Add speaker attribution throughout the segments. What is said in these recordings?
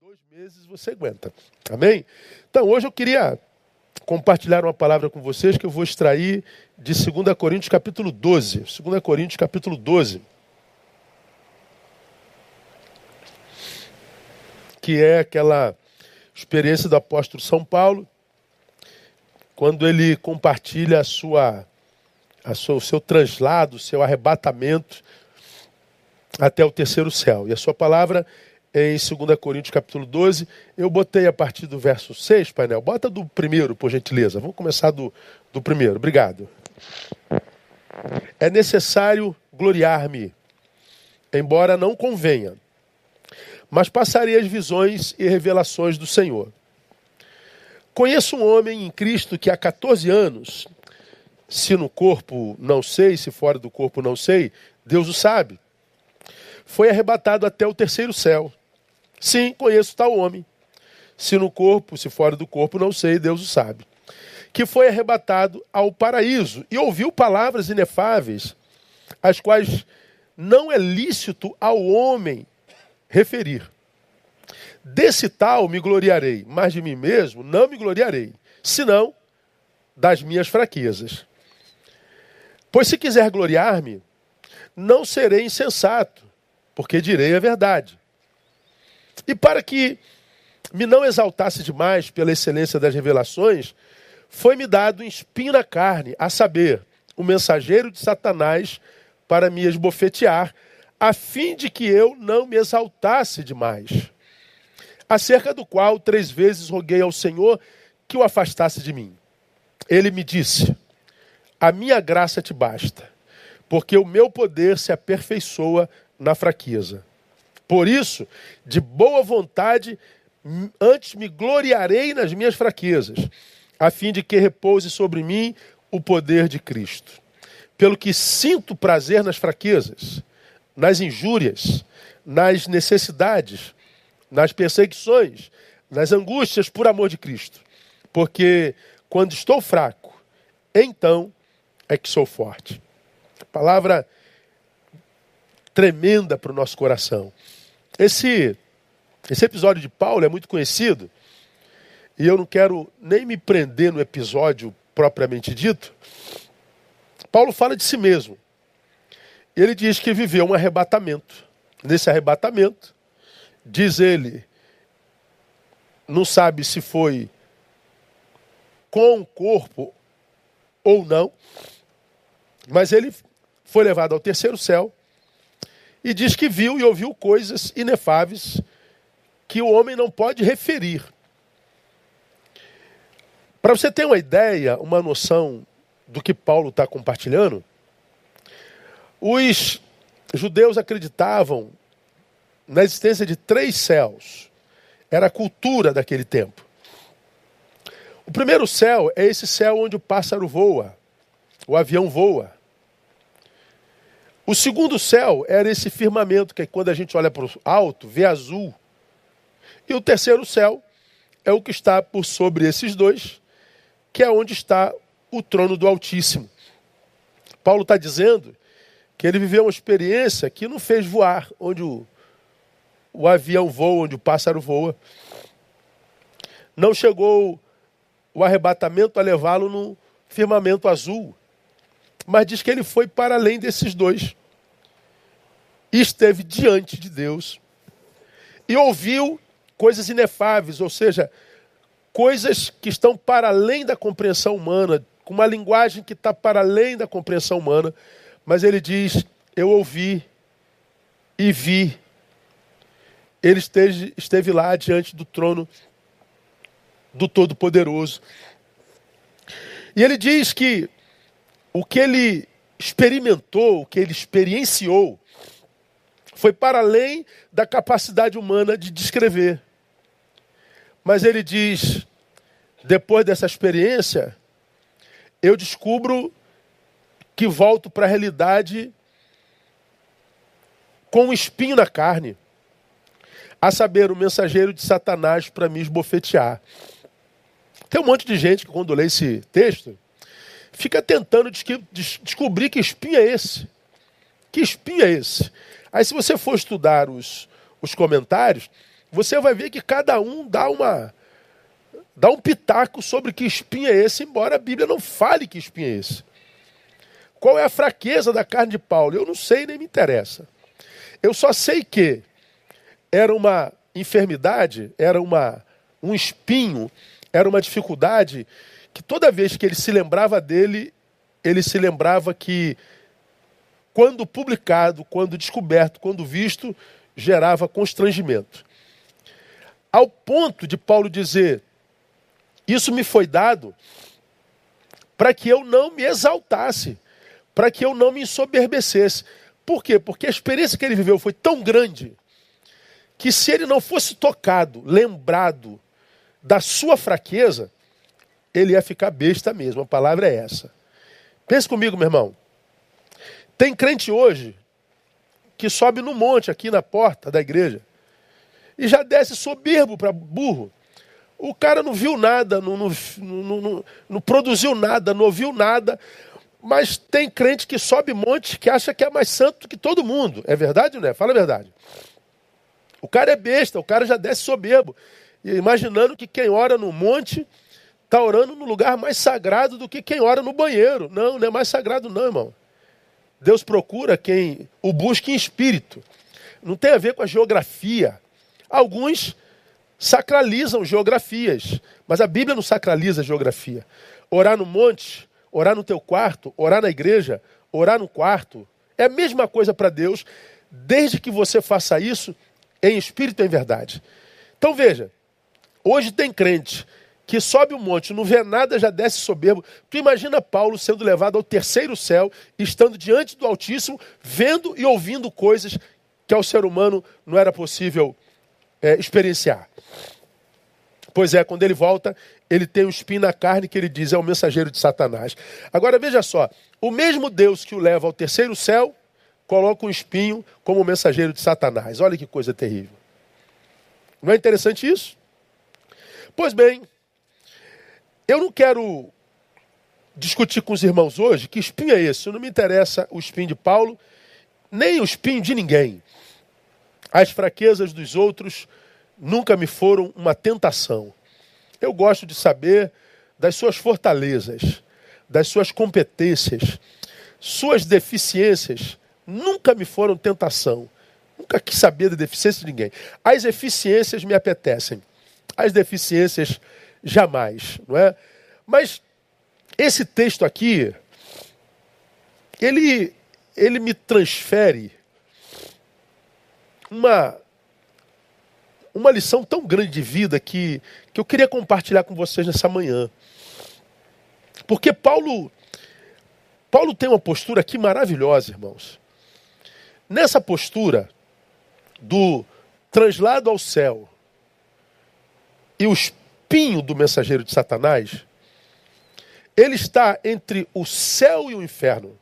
Speaker 1: dois meses você aguenta. Amém? Então, hoje eu queria compartilhar uma palavra com vocês que eu vou extrair de 2 Coríntios capítulo 12. 2 Coríntios capítulo 12. Que é aquela experiência do apóstolo São Paulo, quando ele compartilha a sua, a sua, o seu translado, o seu arrebatamento até o terceiro céu. E a sua palavra em 2 Coríntios capítulo 12. Eu botei a partir do verso 6, painel. Bota do primeiro, por gentileza. Vamos começar do, do primeiro. Obrigado. É necessário gloriar-me, embora não convenha, mas passarei as visões e revelações do Senhor. Conheço um homem em Cristo que há 14 anos, se no corpo não sei, se fora do corpo não sei, Deus o sabe, foi arrebatado até o terceiro céu. Sim, conheço tal homem. Se no corpo, se fora do corpo, não sei, Deus o sabe. Que foi arrebatado ao paraíso e ouviu palavras inefáveis, as quais não é lícito ao homem referir. Desse tal me gloriarei, mas de mim mesmo não me gloriarei, senão das minhas fraquezas. Pois se quiser gloriar-me, não serei insensato, porque direi a verdade. E para que me não exaltasse demais pela excelência das revelações, foi-me dado um espinho na carne, a saber, o mensageiro de Satanás para me esbofetear, a fim de que eu não me exaltasse demais. Acerca do qual três vezes roguei ao Senhor que o afastasse de mim. Ele me disse: A minha graça te basta, porque o meu poder se aperfeiçoa na fraqueza. Por isso, de boa vontade, antes me gloriarei nas minhas fraquezas, a fim de que repouse sobre mim o poder de Cristo. Pelo que sinto prazer nas fraquezas, nas injúrias, nas necessidades, nas perseguições, nas angústias por amor de Cristo. Porque quando estou fraco, então é que sou forte. Palavra tremenda para o nosso coração. Esse, esse episódio de Paulo é muito conhecido, e eu não quero nem me prender no episódio propriamente dito. Paulo fala de si mesmo. Ele diz que viveu um arrebatamento. Nesse arrebatamento, diz ele, não sabe se foi com o corpo ou não, mas ele foi levado ao terceiro céu e diz que viu e ouviu coisas inefáveis que o homem não pode referir. Para você ter uma ideia, uma noção do que Paulo está compartilhando, os judeus acreditavam na existência de três céus. Era a cultura daquele tempo. O primeiro céu é esse céu onde o pássaro voa, o avião voa. O segundo céu era esse firmamento, que quando a gente olha para o alto, vê azul. E o terceiro céu é o que está por sobre esses dois, que é onde está o trono do Altíssimo. Paulo está dizendo que ele viveu uma experiência que não fez voar, onde o, o avião voa, onde o pássaro voa. Não chegou o arrebatamento a levá-lo no firmamento azul, mas diz que ele foi para além desses dois e esteve diante de Deus e ouviu coisas inefáveis, ou seja, coisas que estão para além da compreensão humana, com uma linguagem que está para além da compreensão humana, mas ele diz: Eu ouvi e vi. Ele esteve, esteve lá diante do trono do Todo-Poderoso. E ele diz que o que ele experimentou, o que ele experienciou, foi para além da capacidade humana de descrever. Mas ele diz: depois dessa experiência, eu descubro que volto para a realidade com um espinho na carne, a saber, o mensageiro de Satanás para me esbofetear. Tem um monte de gente que, quando lê esse texto, fica tentando descobrir que espinho é esse. Que espinho é esse? Aí, se você for estudar os, os comentários, você vai ver que cada um dá uma dá um pitaco sobre que espinho é esse, embora a Bíblia não fale que espinho é esse. Qual é a fraqueza da carne de Paulo? Eu não sei, nem me interessa. Eu só sei que era uma enfermidade, era uma, um espinho, era uma dificuldade que toda vez que ele se lembrava dele, ele se lembrava que, quando publicado, quando descoberto, quando visto, gerava constrangimento. Ao ponto de Paulo dizer: Isso me foi dado para que eu não me exaltasse, para que eu não me ensoberbecesse. Por quê? Porque a experiência que ele viveu foi tão grande que se ele não fosse tocado, lembrado da sua fraqueza, ele ia ficar besta mesmo. A palavra é essa. Pense comigo, meu irmão. Tem crente hoje que sobe no monte aqui na porta da igreja e já desce soberbo para burro. O cara não viu nada, não, não, não, não, produziu nada, não ouviu nada. Mas tem crente que sobe monte que acha que é mais santo que todo mundo. É verdade ou não é? Fala a verdade. O cara é besta, o cara já desce soberbo. Imaginando que quem ora no monte está orando no lugar mais sagrado do que quem ora no banheiro. Não, não é mais sagrado, não, irmão. Deus procura quem o busca em espírito. Não tem a ver com a geografia. Alguns sacralizam geografias, mas a Bíblia não sacraliza geografia. Orar no monte, orar no teu quarto, orar na igreja, orar no quarto, é a mesma coisa para Deus, desde que você faça isso em espírito e em verdade. Então veja, hoje tem crente que sobe um monte, não vê nada, já desce soberbo. Tu imagina Paulo sendo levado ao terceiro céu, estando diante do Altíssimo, vendo e ouvindo coisas que ao ser humano não era possível é, experienciar. Pois é, quando ele volta, ele tem um espinho na carne que ele diz é o mensageiro de Satanás. Agora veja só, o mesmo Deus que o leva ao terceiro céu, coloca um espinho como mensageiro de Satanás. Olha que coisa terrível. Não é interessante isso? Pois bem, eu não quero discutir com os irmãos hoje que espinho é esse. Não me interessa o espinho de Paulo, nem o espinho de ninguém. As fraquezas dos outros nunca me foram uma tentação. Eu gosto de saber das suas fortalezas, das suas competências, suas deficiências nunca me foram tentação. Nunca quis saber da deficiência de ninguém. As eficiências me apetecem. As deficiências jamais, não é? Mas esse texto aqui, ele, ele me transfere uma, uma lição tão grande de vida que, que eu queria compartilhar com vocês nessa manhã. Porque Paulo, Paulo tem uma postura aqui maravilhosa, irmãos. Nessa postura do translado ao céu e o espinho do mensageiro de Satanás, ele está entre o céu e o inferno.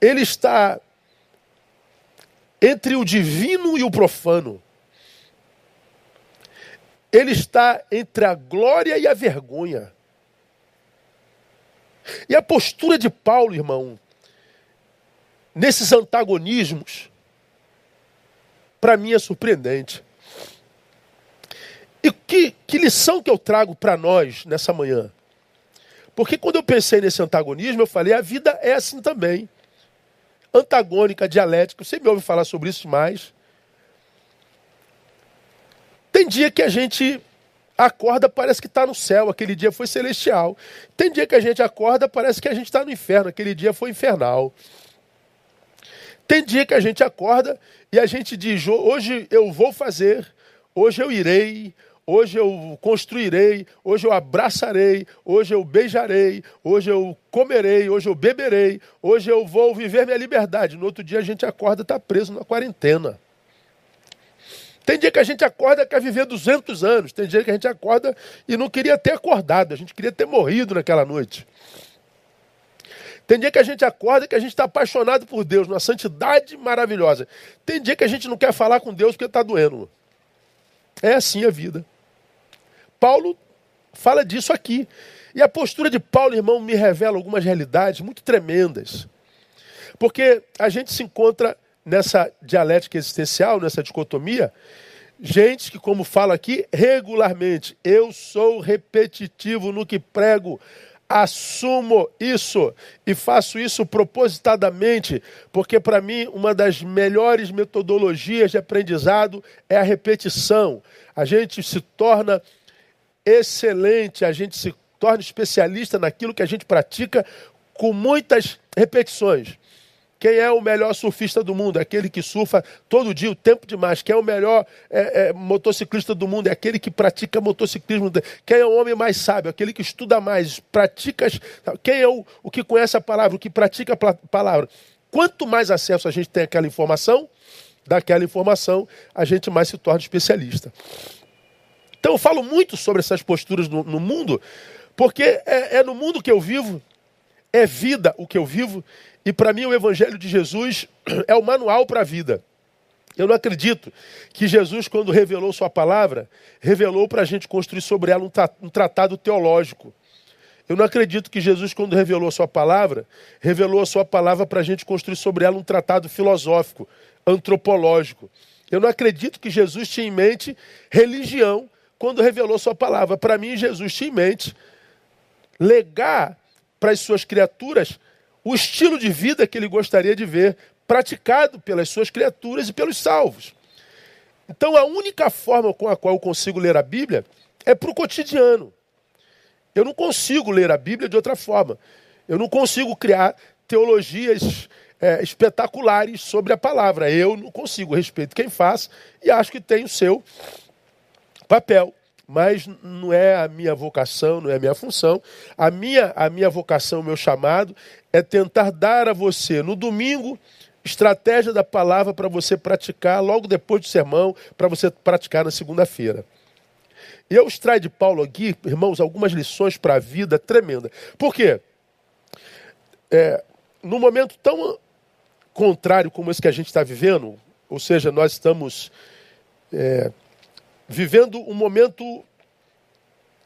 Speaker 1: Ele está entre o divino e o profano. Ele está entre a glória e a vergonha. E a postura de Paulo, irmão, nesses antagonismos, para mim é surpreendente. E que, que lição que eu trago para nós nessa manhã? Porque quando eu pensei nesse antagonismo, eu falei, a vida é assim também. Antagônica, dialética, você me ouve falar sobre isso mais. Tem dia que a gente acorda, parece que está no céu, aquele dia foi celestial. Tem dia que a gente acorda, parece que a gente está no inferno, aquele dia foi infernal. Tem dia que a gente acorda e a gente diz: hoje eu vou fazer, hoje eu irei, hoje eu construirei, hoje eu abraçarei, hoje eu beijarei, hoje eu comerei, hoje eu beberei, hoje eu vou viver minha liberdade. No outro dia a gente acorda e está preso na quarentena. Tem dia que a gente acorda quer viver 200 anos. Tem dia que a gente acorda e não queria ter acordado, a gente queria ter morrido naquela noite. Tem dia que a gente acorda que a gente está apaixonado por Deus, numa santidade maravilhosa. Tem dia que a gente não quer falar com Deus porque está doendo. É assim a vida. Paulo fala disso aqui. E a postura de Paulo, irmão, me revela algumas realidades muito tremendas. Porque a gente se encontra nessa dialética existencial, nessa dicotomia, gente que, como fala aqui, regularmente, eu sou repetitivo no que prego, assumo isso e faço isso propositadamente, porque para mim uma das melhores metodologias de aprendizado é a repetição. A gente se torna excelente, a gente se torna especialista naquilo que a gente pratica com muitas repetições. Quem é o melhor surfista do mundo? É aquele que surfa todo dia, o tempo demais. Quem é o melhor é, é, motociclista do mundo? É aquele que pratica motociclismo. Quem é o homem mais sábio? Aquele que estuda mais, pratica. Quem é o, o que conhece a palavra, o que pratica a palavra? Quanto mais acesso a gente tem àquela informação, daquela informação, a gente mais se torna especialista. Então eu falo muito sobre essas posturas no, no mundo, porque é, é no mundo que eu vivo, é vida o que eu vivo, e para mim o Evangelho de Jesus é o manual para a vida. Eu não acredito que Jesus, quando revelou Sua palavra, revelou para a gente construir sobre ela um, tratado teológico. Eu não acredito que Jesus, quando revelou Sua palavra, revelou a Sua palavra para a gente construir sobre ela um tratado filosófico, antropológico. Eu não acredito que Jesus tinha em mente religião quando revelou Sua palavra. Para mim, Jesus tinha em mente legar para as suas criaturas o estilo de vida que ele gostaria de ver praticado pelas suas criaturas e pelos salvos. Então, a única forma com a qual eu consigo ler a Bíblia é para o cotidiano. Eu não consigo ler a Bíblia de outra forma. Eu não consigo criar teologias é, espetaculares sobre a palavra. Eu não consigo, respeito quem faz e acho que tem o seu papel mas não é a minha vocação, não é a minha função. A minha, a minha vocação, o meu chamado é tentar dar a você no domingo estratégia da palavra para você praticar logo depois do sermão, para você praticar na segunda-feira. Eu extraio de Paulo aqui, irmãos, algumas lições para a vida tremenda. Por quê? É, momento tão contrário como esse que a gente está vivendo, ou seja, nós estamos é, vivendo um momento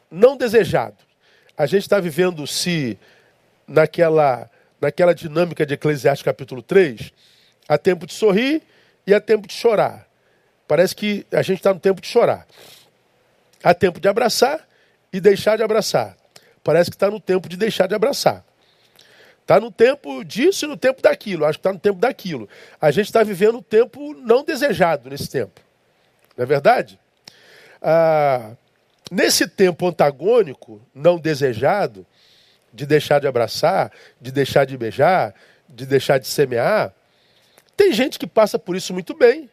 Speaker 1: não desejado. A gente está vivendo se naquela, naquela dinâmica de Eclesiastes capítulo 3, há tempo de sorrir e há tempo de chorar. Parece que a gente está no tempo de chorar. Há tempo de abraçar e deixar de abraçar. Parece que está no tempo de deixar de abraçar. Está no tempo disso e no tempo daquilo. Acho que está no tempo daquilo. A gente está vivendo um tempo não desejado nesse tempo. Não é verdade? Ah, nesse tempo antagônico, não desejado, de deixar de abraçar, de deixar de beijar, de deixar de semear, tem gente que passa por isso muito bem.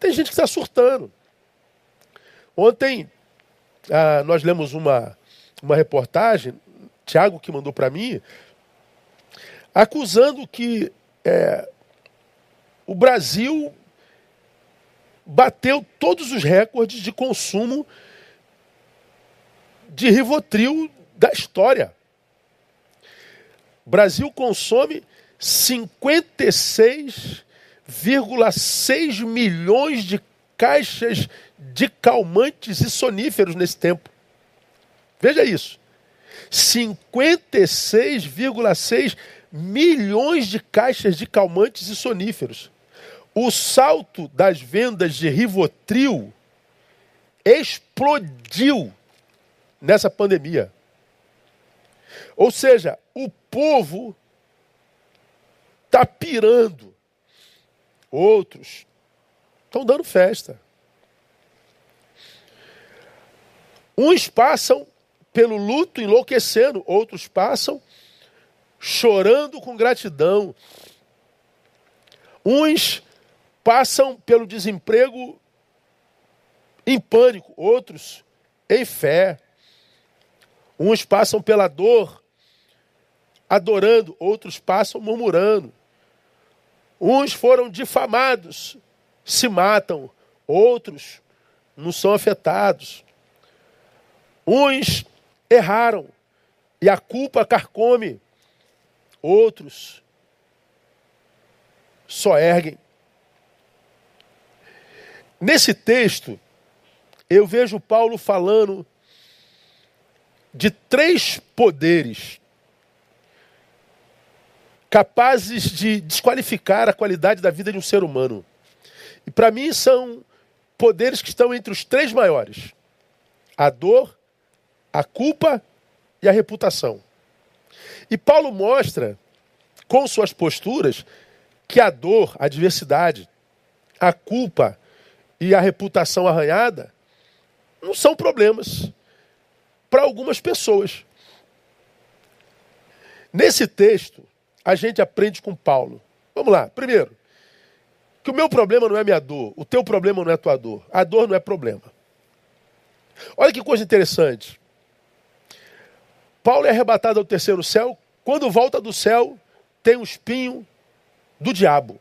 Speaker 1: Tem gente que está surtando. Ontem ah, nós lemos uma, uma reportagem, Tiago que mandou para mim, acusando que é, o Brasil bateu todos os recordes de consumo de Rivotril da história. O Brasil consome 56,6 milhões de caixas de calmantes e soníferos nesse tempo. Veja isso. 56,6 milhões de caixas de calmantes e soníferos. O salto das vendas de Rivotril explodiu nessa pandemia. Ou seja, o povo está pirando. Outros estão dando festa. Uns passam pelo luto enlouquecendo, outros passam chorando com gratidão. Uns passam pelo desemprego em pânico, outros em fé. Uns passam pela dor adorando, outros passam murmurando. Uns foram difamados, se matam, outros não são afetados. Uns erraram e a culpa carcome, outros só erguem Nesse texto, eu vejo Paulo falando de três poderes capazes de desqualificar a qualidade da vida de um ser humano. E para mim são poderes que estão entre os três maiores: a dor, a culpa e a reputação. E Paulo mostra, com suas posturas, que a dor, a adversidade, a culpa e a reputação arranhada não são problemas para algumas pessoas. Nesse texto, a gente aprende com Paulo. Vamos lá. Primeiro, que o meu problema não é minha dor, o teu problema não é tua dor. A dor não é problema. Olha que coisa interessante. Paulo é arrebatado ao terceiro céu. Quando volta do céu, tem um espinho do diabo.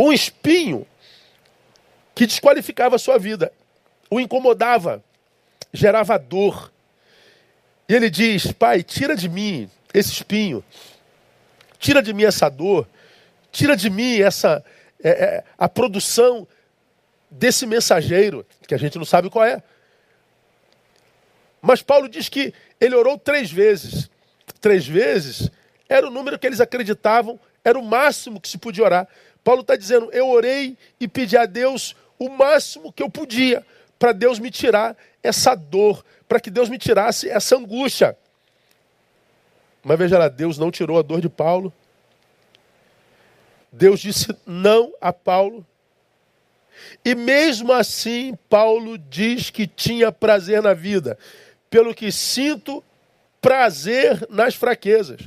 Speaker 1: Um espinho que desqualificava a sua vida, o incomodava, gerava dor. E ele diz: Pai, tira de mim esse espinho, tira de mim essa dor, tira de mim essa é, é, a produção desse mensageiro, que a gente não sabe qual é. Mas Paulo diz que ele orou três vezes. Três vezes era o número que eles acreditavam, era o máximo que se podia orar. Paulo está dizendo: eu orei e pedi a Deus o máximo que eu podia, para Deus me tirar essa dor, para que Deus me tirasse essa angústia. Mas veja lá, Deus não tirou a dor de Paulo. Deus disse não a Paulo. E mesmo assim, Paulo diz que tinha prazer na vida, pelo que sinto prazer nas fraquezas,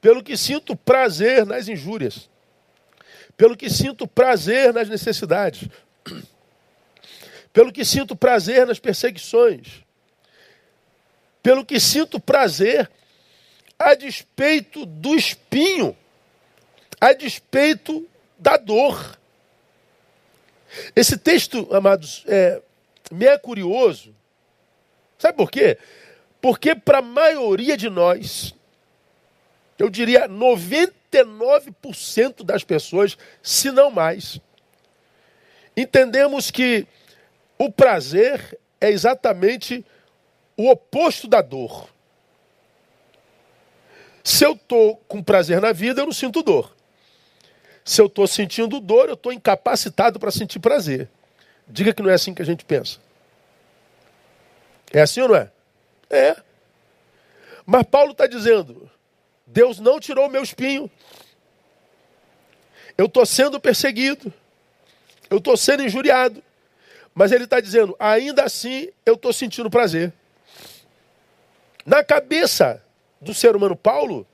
Speaker 1: pelo que sinto prazer nas injúrias, pelo que sinto prazer nas necessidades, pelo que sinto prazer nas perseguições, pelo que sinto prazer a despeito do espinho, a despeito da dor. Esse texto, amados, é, me é curioso. Sabe por quê? Porque para a maioria de nós, eu diria 99% das pessoas, se não mais, entendemos que o prazer é exatamente o oposto da dor. Se eu estou com prazer na vida, eu não sinto dor. Se eu estou sentindo dor, eu estou incapacitado para sentir prazer. Diga que não é assim que a gente pensa. É assim ou não é? É. Mas Paulo está dizendo: Deus não tirou o meu espinho. Eu estou sendo perseguido. Eu estou sendo injuriado. Mas ele está dizendo: ainda assim eu estou sentindo prazer. Na cabeça do ser humano Paulo,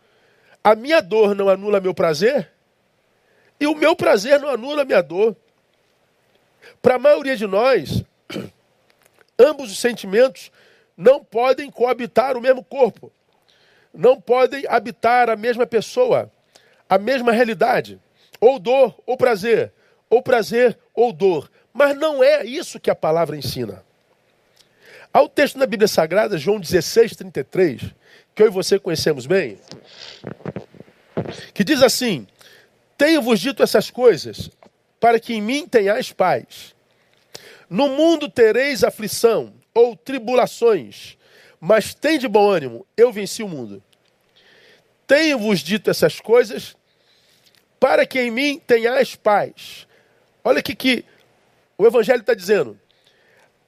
Speaker 1: a minha dor não anula meu prazer e o meu prazer não anula minha dor. Para a maioria de nós, ambos os sentimentos não podem coabitar o mesmo corpo, não podem habitar a mesma pessoa, a mesma realidade, ou dor ou prazer, ou prazer ou dor. Mas não é isso que a palavra ensina. Há o texto na Bíblia Sagrada, João 16, 33, que eu e você conhecemos bem, que diz assim: tenho-vos dito essas coisas para que em mim tenhais paz. No mundo tereis aflição ou tribulações, mas tem de bom ânimo, eu venci o mundo. Tenho-vos dito essas coisas para que em mim tenhais paz. Olha o que o Evangelho está dizendo.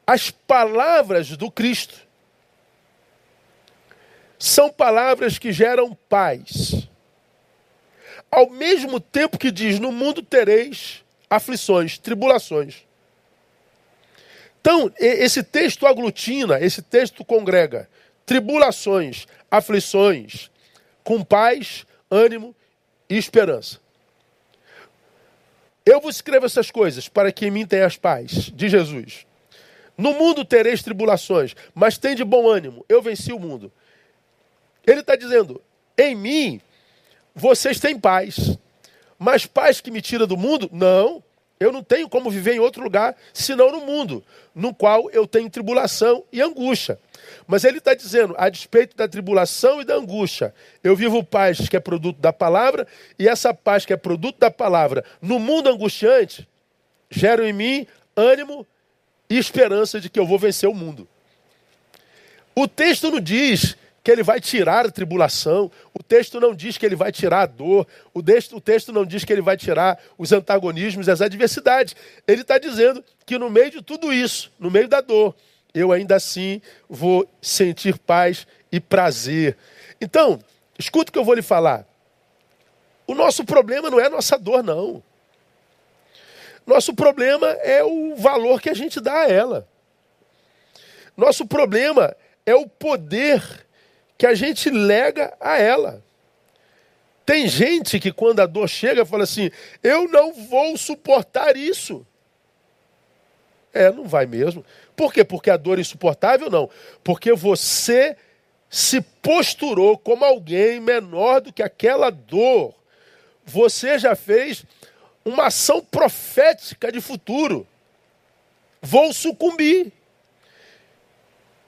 Speaker 1: As palavras do Cristo são palavras que geram paz ao mesmo tempo que diz: No mundo tereis aflições, tribulações. Então, esse texto aglutina, esse texto congrega tribulações, aflições, com paz, ânimo e esperança. Eu vos escrevo essas coisas para que em mim tenhas paz, diz Jesus. No mundo tereis tribulações, mas tem de bom ânimo, eu venci o mundo. Ele está dizendo: em mim vocês têm paz. Mas paz que me tira do mundo? Não. Eu não tenho como viver em outro lugar senão no mundo, no qual eu tenho tribulação e angústia. Mas ele está dizendo, a despeito da tribulação e da angústia, eu vivo paz que é produto da palavra, e essa paz que é produto da palavra, no mundo angustiante, gera em mim ânimo e esperança de que eu vou vencer o mundo. O texto não diz que ele vai tirar a tribulação, o texto não diz que ele vai tirar a dor, o texto, o texto não diz que ele vai tirar os antagonismos, as adversidades. Ele está dizendo que no meio de tudo isso, no meio da dor, eu ainda assim vou sentir paz e prazer. Então, escuta o que eu vou lhe falar. O nosso problema não é a nossa dor, não. Nosso problema é o valor que a gente dá a ela. Nosso problema é o poder que a gente lega a ela. Tem gente que quando a dor chega fala assim: eu não vou suportar isso. É, não vai mesmo. Por quê? Porque a dor é insuportável? Não. Porque você se posturou como alguém menor do que aquela dor. Você já fez uma ação profética de futuro. Vou sucumbir.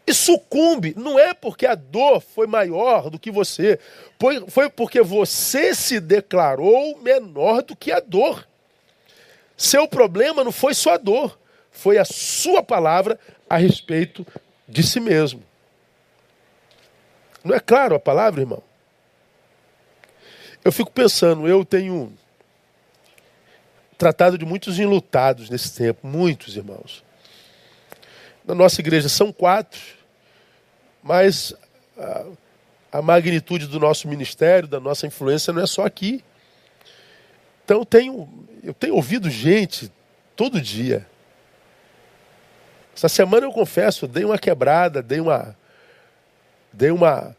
Speaker 1: E sucumbe, não é porque a dor foi maior do que você, foi, foi porque você se declarou menor do que a dor. Seu problema não foi sua dor, foi a sua palavra a respeito de si mesmo. Não é claro a palavra, irmão? Eu fico pensando, eu tenho tratado de muitos enlutados nesse tempo, muitos irmãos. Na nossa igreja são quatro, mas a, a magnitude do nosso ministério, da nossa influência não é só aqui. Então eu tenho, eu tenho ouvido gente todo dia. Essa semana eu confesso, dei uma quebrada, dei uma. Dei uma.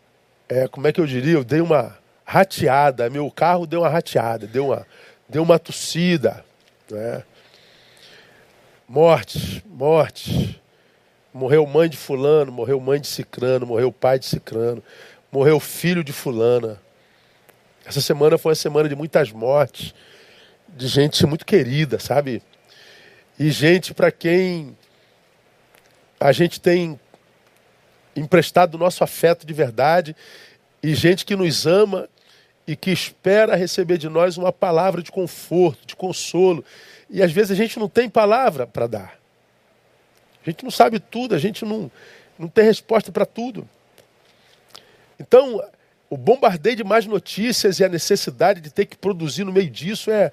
Speaker 1: É, como é que eu diria? Eu dei uma rateada. Meu carro deu uma rateada, deu uma, deu uma tossida. Né? Morte, morte. Morreu mãe de fulano, morreu mãe de cicrano, morreu pai de cicrano, morreu filho de fulana. Essa semana foi uma semana de muitas mortes, de gente muito querida, sabe? E gente para quem a gente tem emprestado o nosso afeto de verdade, e gente que nos ama e que espera receber de nós uma palavra de conforto, de consolo. E às vezes a gente não tem palavra para dar. A gente não sabe tudo, a gente não, não tem resposta para tudo. Então, o bombardeio de mais notícias e a necessidade de ter que produzir no meio disso é,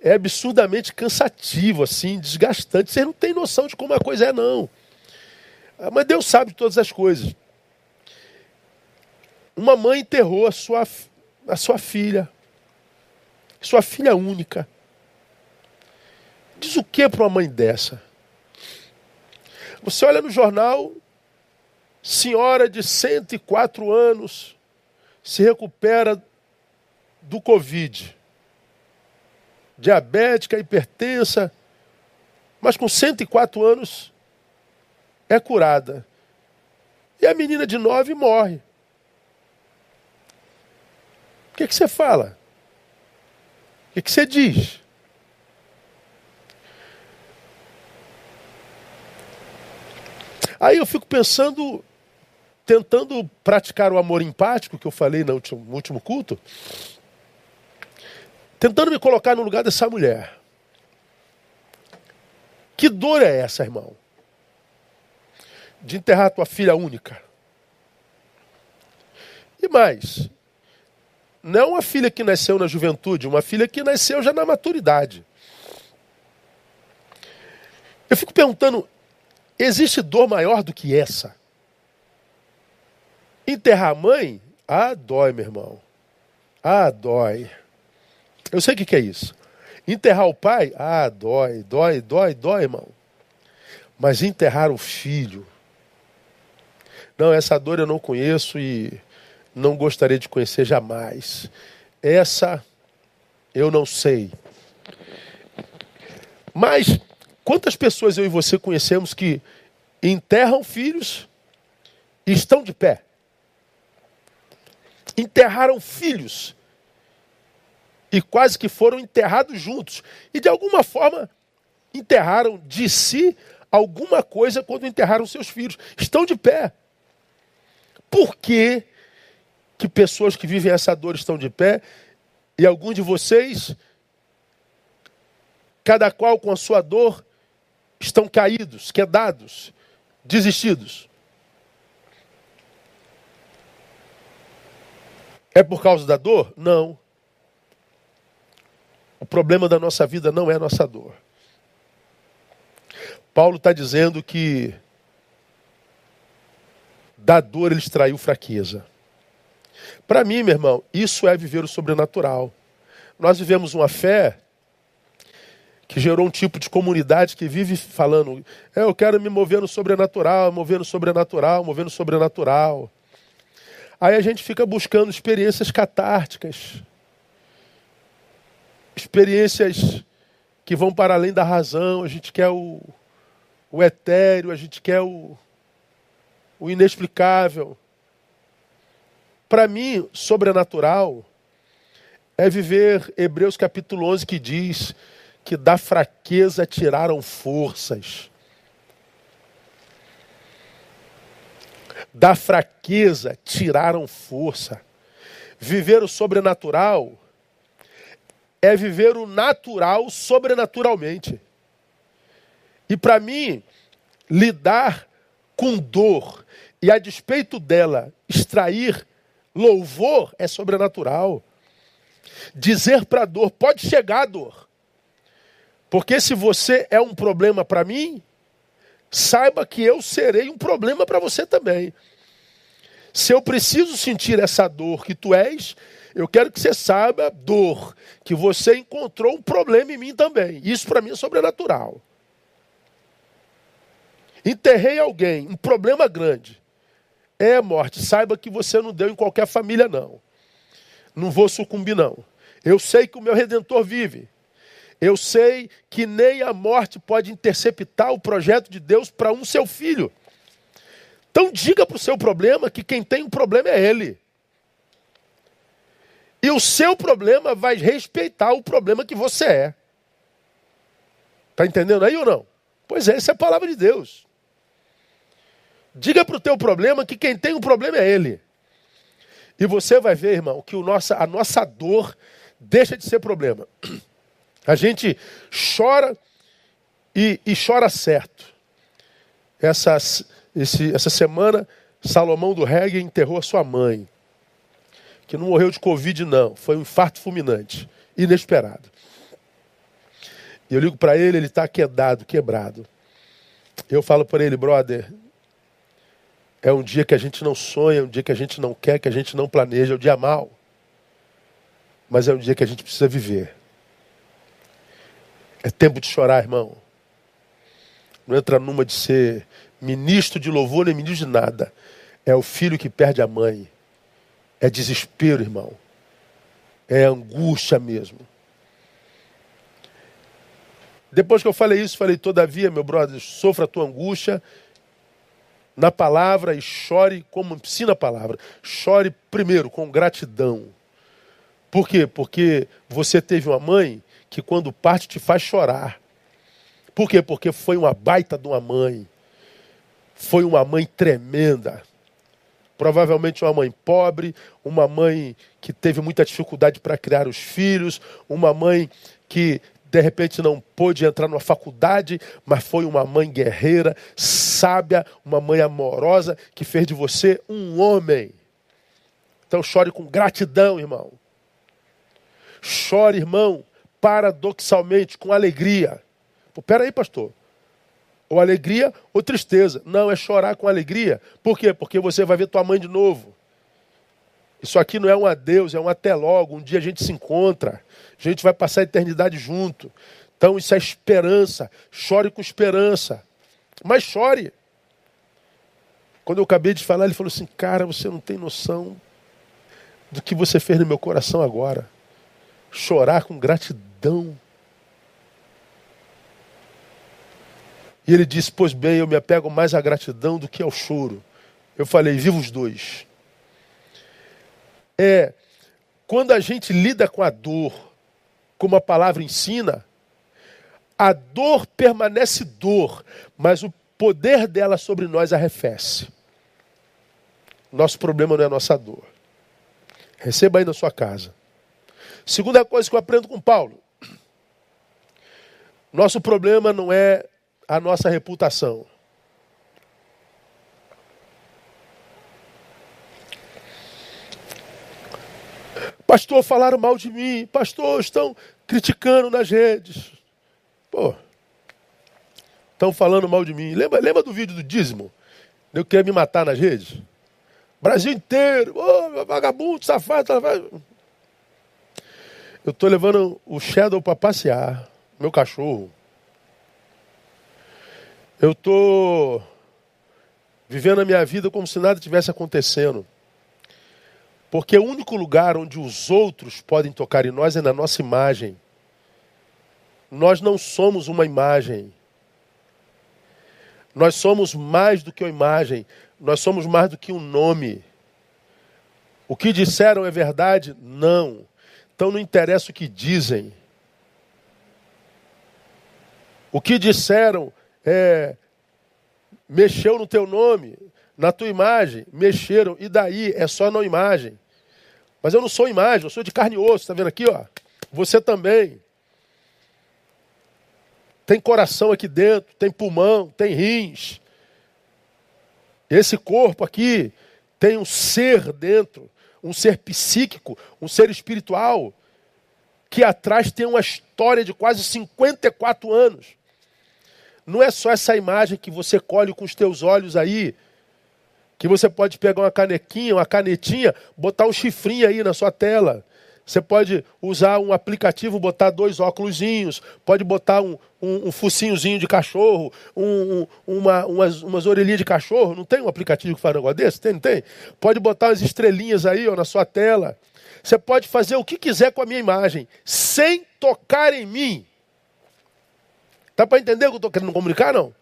Speaker 1: é absurdamente cansativo, assim, desgastante. Vocês não têm noção de como a coisa é, não. Ah, mas Deus sabe todas as coisas. Uma mãe enterrou a sua, a sua filha, sua filha única. Diz o que para uma mãe dessa? Você olha no jornal, senhora de 104 anos se recupera do Covid. Diabética, hipertensa, mas com 104 anos é curada. E a menina de 9 morre. O que, que você fala? O que, que você diz? Aí eu fico pensando, tentando praticar o amor empático que eu falei no último, no último culto, tentando me colocar no lugar dessa mulher. Que dor é essa, irmão? De enterrar tua filha única. E mais, não é uma filha que nasceu na juventude, uma filha que nasceu já na maturidade. Eu fico perguntando, Existe dor maior do que essa? Enterrar a mãe? Ah, dói, meu irmão. Ah, dói. Eu sei o que é isso. Enterrar o pai? Ah, dói, dói, dói, dói, irmão. Mas enterrar o filho? Não, essa dor eu não conheço e não gostaria de conhecer jamais. Essa eu não sei. Mas Quantas pessoas eu e você conhecemos que enterram filhos e estão de pé? Enterraram filhos e quase que foram enterrados juntos. E de alguma forma enterraram de si alguma coisa quando enterraram seus filhos. Estão de pé. Por que, que pessoas que vivem essa dor estão de pé e alguns de vocês, cada qual com a sua dor, estão caídos, quedados, desistidos. É por causa da dor? Não. O problema da nossa vida não é a nossa dor. Paulo está dizendo que da dor ele extraiu fraqueza. Para mim, meu irmão, isso é viver o sobrenatural. Nós vivemos uma fé que gerou um tipo de comunidade que vive falando: é, eu quero me mover no sobrenatural, mover no sobrenatural, mover no sobrenatural. Aí a gente fica buscando experiências catárticas, experiências que vão para além da razão. A gente quer o, o etéreo, a gente quer o, o inexplicável. Para mim, sobrenatural é viver Hebreus capítulo 11 que diz que da fraqueza tiraram forças. Da fraqueza tiraram força. Viver o sobrenatural é viver o natural sobrenaturalmente. E para mim, lidar com dor e a despeito dela extrair louvor é sobrenatural. Dizer para a dor, pode chegar a dor. Porque se você é um problema para mim, saiba que eu serei um problema para você também. Se eu preciso sentir essa dor que tu és, eu quero que você saiba, dor, que você encontrou um problema em mim também. Isso para mim é sobrenatural. Enterrei alguém, um problema grande. É morte. Saiba que você não deu em qualquer família, não. Não vou sucumbir, não. Eu sei que o meu redentor vive. Eu sei que nem a morte pode interceptar o projeto de Deus para um seu filho. Então diga para o seu problema que quem tem um problema é ele. E o seu problema vai respeitar o problema que você é. Está entendendo aí ou não? Pois é, essa é a palavra de Deus. Diga para o teu problema que quem tem um problema é ele. E você vai ver, irmão, que o nossa, a nossa dor deixa de ser problema. A gente chora e, e chora certo. Essa, esse, essa semana, Salomão do Reggae enterrou a sua mãe. Que não morreu de Covid, não. Foi um infarto fulminante. Inesperado. E eu ligo para ele, ele está quedado, quebrado. Eu falo para ele, brother, é um dia que a gente não sonha, é um dia que a gente não quer, que a gente não planeja, é um dia mal. Mas é um dia que a gente precisa viver. É tempo de chorar, irmão. Não entra numa de ser ministro de louvor nem ministro de nada. É o filho que perde a mãe. É desespero, irmão. É angústia mesmo. Depois que eu falei isso, falei, todavia, meu brother, sofra a tua angústia na palavra e chore como ensina a palavra. Chore primeiro com gratidão. Por quê? Porque você teve uma mãe que quando parte te faz chorar. Por quê? Porque foi uma baita de uma mãe. Foi uma mãe tremenda. Provavelmente uma mãe pobre, uma mãe que teve muita dificuldade para criar os filhos, uma mãe que de repente não pôde entrar numa faculdade, mas foi uma mãe guerreira, sábia, uma mãe amorosa, que fez de você um homem. Então chore com gratidão, irmão. Chore, irmão, paradoxalmente, com alegria. Pô, peraí, pastor. Ou alegria ou tristeza. Não, é chorar com alegria. Por quê? Porque você vai ver tua mãe de novo. Isso aqui não é um adeus, é um até logo. Um dia a gente se encontra. A gente vai passar a eternidade junto. Então isso é esperança. Chore com esperança. Mas chore. Quando eu acabei de falar, ele falou assim: Cara, você não tem noção do que você fez no meu coração agora. Chorar com gratidão. E ele disse: Pois bem, eu me apego mais à gratidão do que ao choro. Eu falei: Viva os dois. É, quando a gente lida com a dor, como a palavra ensina, a dor permanece dor, mas o poder dela sobre nós arrefece. Nosso problema não é a nossa dor. Receba aí na sua casa. Segunda coisa que eu aprendo com Paulo. Nosso problema não é a nossa reputação. Pastor, falaram mal de mim. Pastor, estão criticando nas redes. Pô, estão falando mal de mim. Lembra, lembra do vídeo do dízimo? Eu queria me matar nas redes? Brasil inteiro, oh, vagabundo, safado, safado. Eu estou levando o Shadow para passear, meu cachorro. Eu estou vivendo a minha vida como se nada tivesse acontecendo. Porque o único lugar onde os outros podem tocar em nós é na nossa imagem. Nós não somos uma imagem. Nós somos mais do que uma imagem. Nós somos mais do que um nome. O que disseram é verdade? Não. Então não interessa o que dizem. O que disseram é mexeu no teu nome, na tua imagem, mexeram, e daí é só na imagem. Mas eu não sou imagem, eu sou de carne e osso, está vendo aqui, ó? Você também. Tem coração aqui dentro, tem pulmão, tem rins. Esse corpo aqui tem um ser dentro, um ser psíquico, um ser espiritual, que atrás tem uma história de quase 54 anos. Não é só essa imagem que você colhe com os teus olhos aí, que você pode pegar uma canequinha, uma canetinha, botar um chifrinho aí na sua tela. Você pode usar um aplicativo, botar dois óculosinhos, pode botar um, um, um focinhozinho de cachorro, um, uma, umas, umas orelhinhas de cachorro. Não tem um aplicativo que faz um negócio desse? Tem, não tem? Pode botar umas estrelinhas aí ó, na sua tela. Você pode fazer o que quiser com a minha imagem, sem tocar em mim. Dá para entender o que eu estou querendo comunicar, não?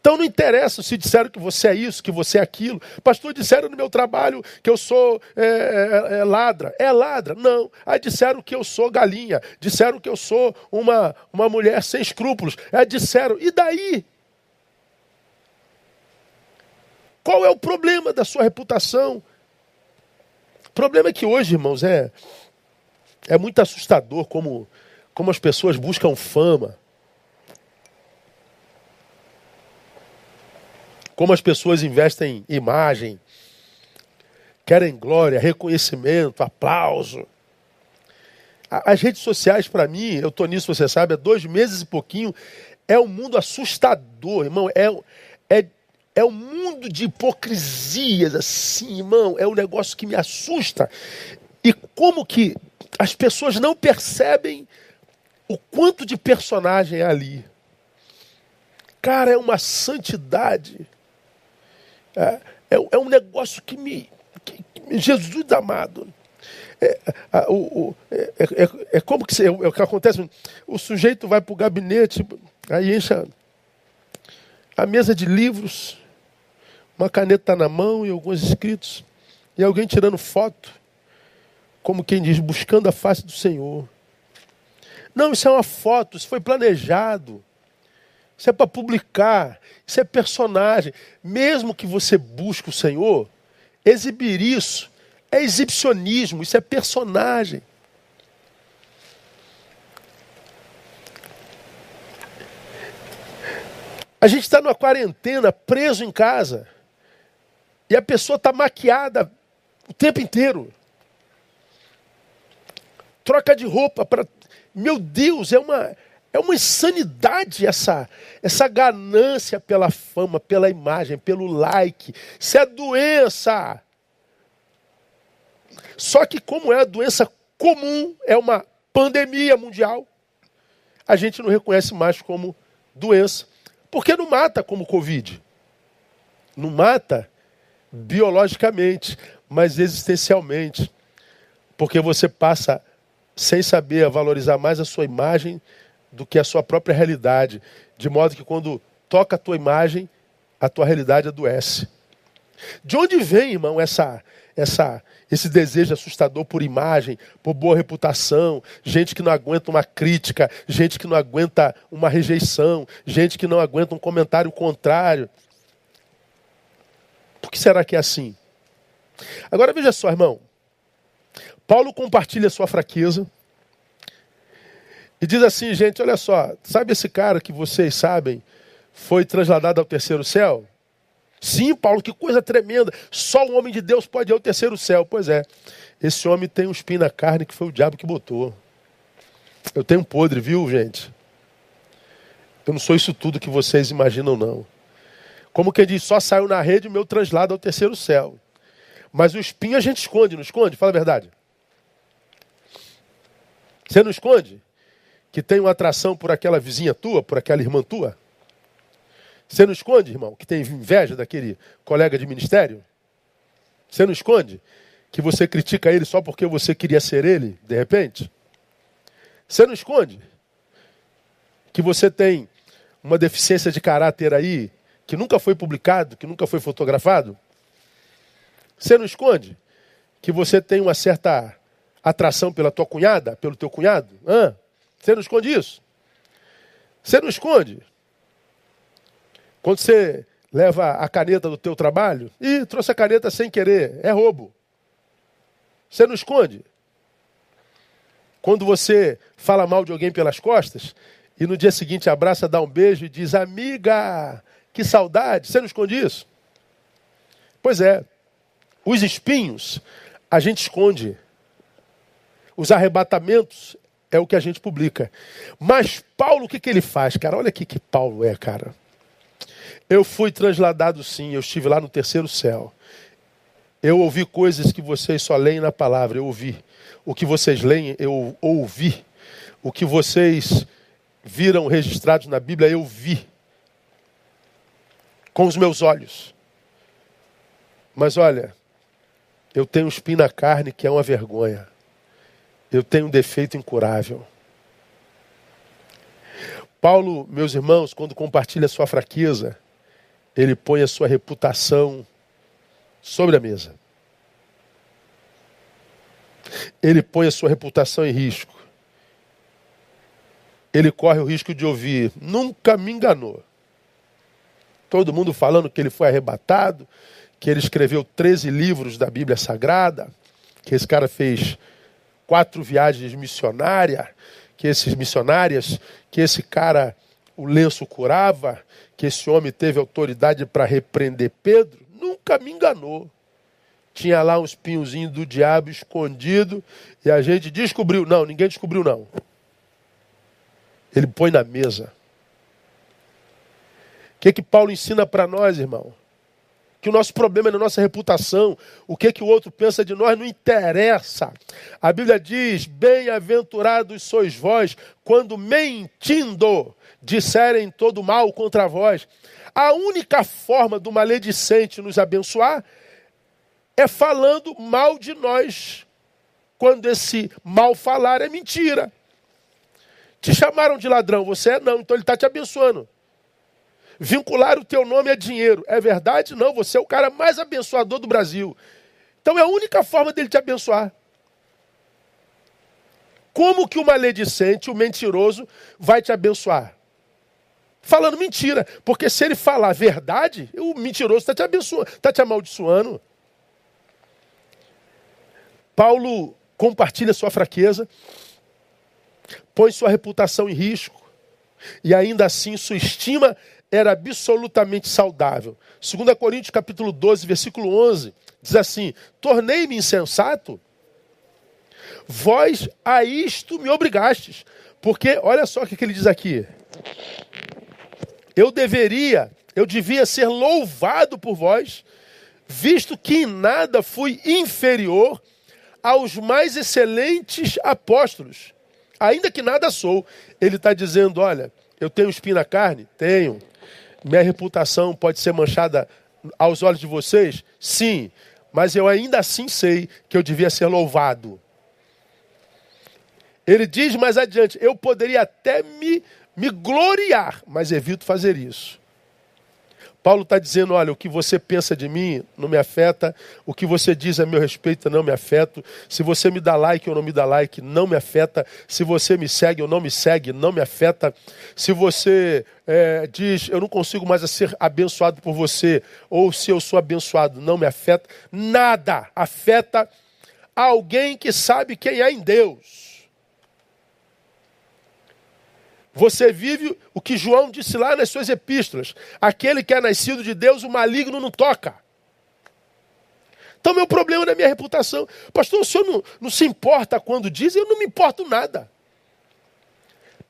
Speaker 1: Então não interessa se disseram que você é isso, que você é aquilo. Pastor, disseram no meu trabalho que eu sou é, é, é, ladra. É ladra? Não. Aí disseram que eu sou galinha. Disseram que eu sou uma, uma mulher sem escrúpulos. É, disseram. E daí? Qual é o problema da sua reputação? O problema é que hoje, irmãos, é, é muito assustador como, como as pessoas buscam fama Como as pessoas investem em imagem, querem glória, reconhecimento, aplauso. As redes sociais, para mim, eu estou nisso, você sabe, há dois meses e pouquinho, é um mundo assustador, irmão. É, é, é um mundo de hipocrisias, assim, irmão. É um negócio que me assusta. E como que as pessoas não percebem o quanto de personagem é ali. Cara, é uma santidade. É, é, é um negócio que me. Que, que, Jesus amado. É, o, o, é, é, é, como que, é, o que acontece? O sujeito vai para o gabinete, aí enche a, a mesa de livros, uma caneta na mão e alguns escritos, e alguém tirando foto, como quem diz, buscando a face do Senhor. Não, isso é uma foto, isso foi planejado. Isso é para publicar, isso é personagem. Mesmo que você busque o Senhor, exibir isso é exibicionismo, isso é personagem. A gente está numa quarentena, preso em casa, e a pessoa está maquiada o tempo inteiro. Troca de roupa para. Meu Deus, é uma, é uma insanidade essa, essa ganância pela fama, pela imagem, pelo like. Isso é doença. Só que, como é a doença comum, é uma pandemia mundial, a gente não reconhece mais como doença. Porque não mata como Covid. Não mata biologicamente, mas existencialmente. Porque você passa, sem saber, valorizar mais a sua imagem do que a sua própria realidade, de modo que quando toca a tua imagem, a tua realidade adoece. De onde vem, irmão, essa, essa, esse desejo assustador por imagem, por boa reputação, gente que não aguenta uma crítica, gente que não aguenta uma rejeição, gente que não aguenta um comentário contrário? Por que será que é assim? Agora veja só, irmão. Paulo compartilha sua fraqueza e diz assim, gente, olha só, sabe esse cara que vocês sabem foi trasladado ao terceiro céu? Sim, Paulo, que coisa tremenda. Só um homem de Deus pode ir ao terceiro céu. Pois é, esse homem tem um espinho na carne que foi o diabo que botou. Eu tenho um podre, viu, gente? Eu não sou isso tudo que vocês imaginam, não. Como quem diz, só saiu na rede o meu translado ao terceiro céu. Mas o espinho a gente esconde, não esconde? Fala a verdade. Você não esconde? Que tem uma atração por aquela vizinha tua, por aquela irmã tua? Você não esconde, irmão, que tem inveja daquele colega de ministério? Você não esconde que você critica ele só porque você queria ser ele, de repente? Você não esconde que você tem uma deficiência de caráter aí que nunca foi publicado, que nunca foi fotografado? Você não esconde que você tem uma certa atração pela tua cunhada, pelo teu cunhado? Hã? Você não esconde isso? Você não esconde? Quando você leva a caneta do teu trabalho, e trouxe a caneta sem querer, é roubo. Você não esconde? Quando você fala mal de alguém pelas costas e no dia seguinte abraça, dá um beijo e diz: Amiga, que saudade. Você não esconde isso? Pois é. Os espinhos a gente esconde. Os arrebatamentos é o que a gente publica. Mas Paulo, o que, que ele faz, cara? Olha aqui que Paulo é, cara. Eu fui transladado sim, eu estive lá no terceiro céu. Eu ouvi coisas que vocês só leem na palavra, eu ouvi. O que vocês leem, eu ouvi. O que vocês viram registrados na Bíblia, eu vi. Com os meus olhos. Mas olha, eu tenho um espinho na carne que é uma vergonha. Eu tenho um defeito incurável. Paulo, meus irmãos, quando compartilha sua fraqueza, ele põe a sua reputação sobre a mesa. Ele põe a sua reputação em risco. Ele corre o risco de ouvir: nunca me enganou. Todo mundo falando que ele foi arrebatado, que ele escreveu 13 livros da Bíblia Sagrada, que esse cara fez quatro viagens missionárias, que esses missionárias, que esse cara o lenço curava, que esse homem teve autoridade para repreender Pedro, nunca me enganou. Tinha lá um espinhozinho do diabo escondido e a gente descobriu. Não, ninguém descobriu, não. Ele põe na mesa. O que, que Paulo ensina para nós, irmão? Que o nosso problema é na nossa reputação, o que que o outro pensa de nós não interessa. A Bíblia diz: "Bem-aventurados sois vós quando mentindo disserem todo mal contra vós". A única forma do maledicente nos abençoar é falando mal de nós. Quando esse mal falar é mentira. Te chamaram de ladrão, você é não, então ele está te abençoando. Vincular o teu nome a dinheiro. É verdade? Não, você é o cara mais abençoador do Brasil. Então é a única forma dele te abençoar. Como que o maledicente, o mentiroso, vai te abençoar? Falando mentira. Porque se ele falar verdade, o mentiroso está te abençoando, está te amaldiçoando. Paulo compartilha sua fraqueza, põe sua reputação em risco, e ainda assim sua estima era absolutamente saudável. 2 Coríntios capítulo 12, versículo 11, diz assim: Tornei-me insensato, vós a isto me obrigastes. Porque, olha só o que ele diz aqui. Eu deveria, eu devia ser louvado por vós, visto que em nada fui inferior aos mais excelentes apóstolos. Ainda que nada sou. Ele está dizendo: olha, eu tenho espinho na carne? Tenho. Minha reputação pode ser manchada aos olhos de vocês? Sim, mas eu ainda assim sei que eu devia ser louvado. Ele diz mais adiante: eu poderia até me, me gloriar, mas evito fazer isso. Paulo está dizendo: olha, o que você pensa de mim não me afeta, o que você diz a meu respeito não me afeta, se você me dá like ou não me dá like, não me afeta, se você me segue ou não me segue, não me afeta, se você é, diz eu não consigo mais ser abençoado por você, ou se eu sou abençoado, não me afeta, nada afeta alguém que sabe quem é em Deus. Você vive o que João disse lá nas suas epístolas: aquele que é nascido de Deus, o maligno não toca. Então, meu problema não é minha reputação. Pastor, o senhor não, não se importa quando diz? Eu não me importo nada.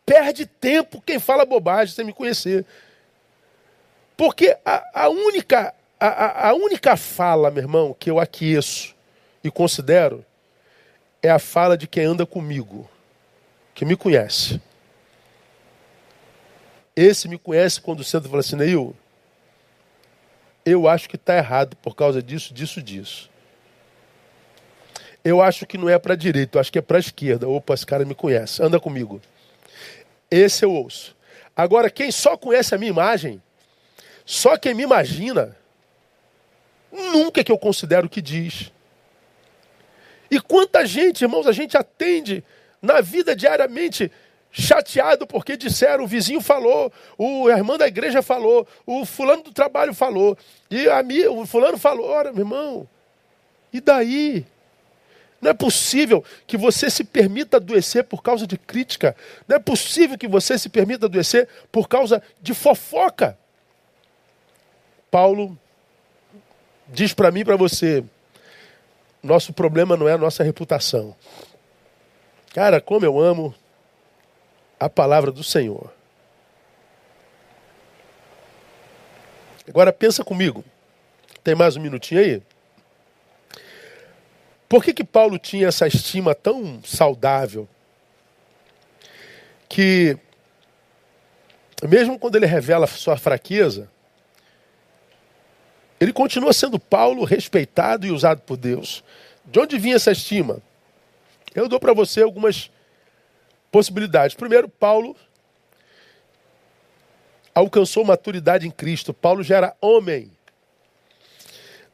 Speaker 1: Perde tempo quem fala bobagem sem me conhecer. Porque a, a única, a, a única fala, meu irmão, que eu aqueço e considero é a fala de quem anda comigo, que me conhece. Esse me conhece quando senta e fala assim, Neil, eu acho que está errado por causa disso, disso, disso. Eu acho que não é para a direita, eu acho que é para a esquerda. Opa, esse cara me conhece, anda comigo. Esse eu ouço. Agora, quem só conhece a minha imagem, só quem me imagina, nunca é que eu considero o que diz. E quanta gente, irmãos, a gente atende na vida diariamente chateado porque disseram, o vizinho falou, o irmão da igreja falou, o fulano do trabalho falou, e a minha, o fulano falou, ora, meu irmão, e daí? Não é possível que você se permita adoecer por causa de crítica. Não é possível que você se permita adoecer por causa de fofoca. Paulo diz para mim e para você: nosso problema não é a nossa reputação. Cara, como eu amo a palavra do Senhor. Agora pensa comigo. Tem mais um minutinho aí? Por que, que Paulo tinha essa estima tão saudável? Que, mesmo quando ele revela sua fraqueza, ele continua sendo Paulo respeitado e usado por Deus. De onde vinha essa estima? Eu dou para você algumas possibilidades. Primeiro, Paulo alcançou maturidade em Cristo. Paulo já era homem.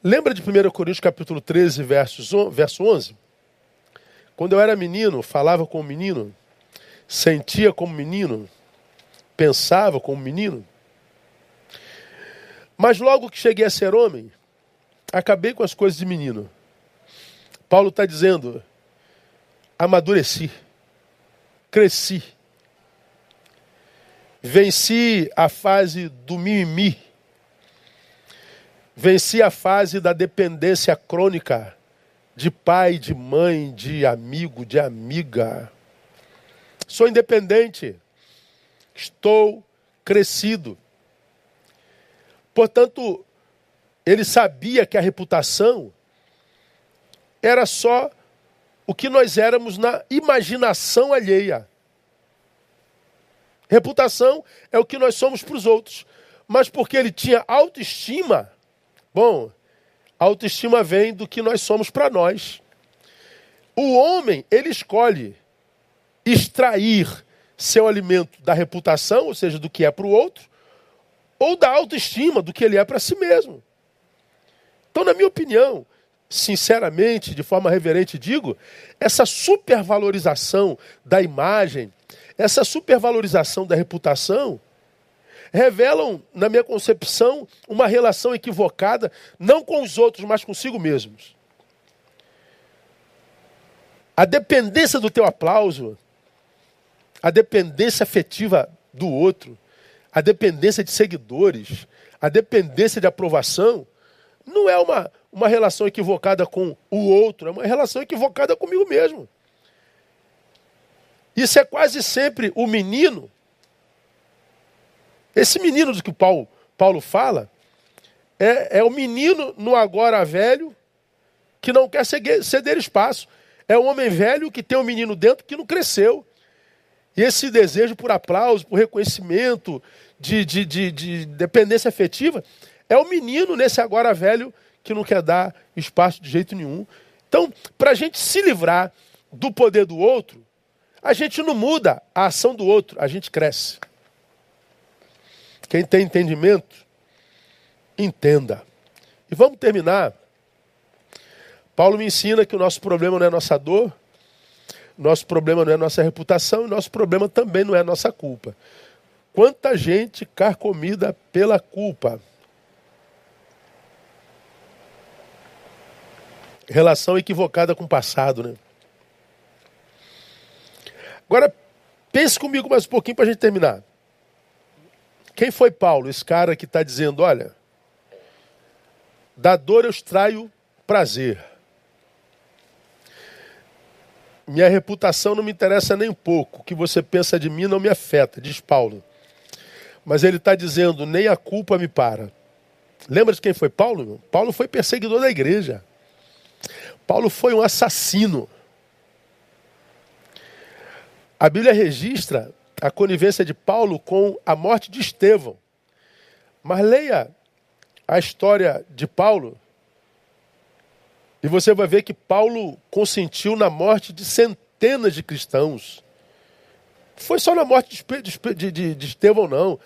Speaker 1: Lembra de 1 Coríntios capítulo 13, versos, verso 11? Quando eu era menino, falava como menino, sentia como menino, pensava como menino. Mas logo que cheguei a ser homem, acabei com as coisas de menino. Paulo está dizendo: amadureci cresci. Venci a fase do mimimi. Venci a fase da dependência crônica de pai, de mãe, de amigo, de amiga. Sou independente. Estou crescido. Portanto, ele sabia que a reputação era só o que nós éramos na imaginação alheia. Reputação é o que nós somos para os outros. Mas porque ele tinha autoestima, bom, autoestima vem do que nós somos para nós. O homem, ele escolhe extrair seu alimento da reputação, ou seja, do que é para o outro, ou da autoestima, do que ele é para si mesmo. Então, na minha opinião, sinceramente, de forma reverente, digo, essa supervalorização da imagem, essa supervalorização da reputação, revelam, na minha concepção, uma relação equivocada, não com os outros, mas consigo mesmos. A dependência do teu aplauso, a dependência afetiva do outro, a dependência de seguidores, a dependência de aprovação, não é uma, uma relação equivocada com o outro, é uma relação equivocada comigo mesmo. Isso é quase sempre o menino. Esse menino do que Paulo, Paulo fala é, é o menino no agora velho que não quer ceder espaço. É o homem velho que tem um menino dentro que não cresceu. E esse desejo por aplauso, por reconhecimento, de, de, de, de dependência afetiva, é o menino nesse agora velho que não quer dar espaço de jeito nenhum. Então, para a gente se livrar do poder do outro, a gente não muda a ação do outro, a gente cresce. Quem tem entendimento, entenda. E vamos terminar. Paulo me ensina que o nosso problema não é nossa dor, nosso problema não é nossa reputação, e nosso problema também não é nossa culpa. Quanta gente carcomida pela culpa. Relação equivocada com o passado, né? Agora, Pense comigo mais um pouquinho para a gente terminar. Quem foi Paulo? Esse cara que está dizendo: olha, da dor eu extraio prazer. Minha reputação não me interessa nem um pouco. O que você pensa de mim não me afeta, diz Paulo. Mas ele está dizendo: nem a culpa me para. Lembra de quem foi Paulo? Paulo foi perseguidor da igreja. Paulo foi um assassino. A Bíblia registra a conivência de Paulo com a morte de Estevão. Mas leia a história de Paulo e você vai ver que Paulo consentiu na morte de centenas de cristãos. Foi só na morte de, de, de Estevão, não.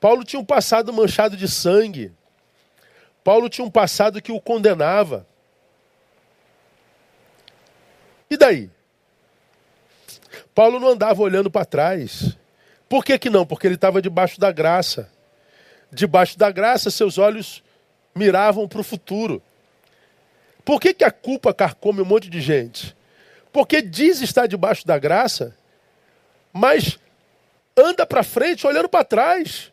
Speaker 1: Paulo tinha um passado manchado de sangue. Paulo tinha um passado que o condenava. E daí? Paulo não andava olhando para trás. Por que, que não? Porque ele estava debaixo da graça. Debaixo da graça, seus olhos miravam para o futuro. Por que, que a culpa carcome um monte de gente? Porque diz estar debaixo da graça, mas anda para frente olhando para trás.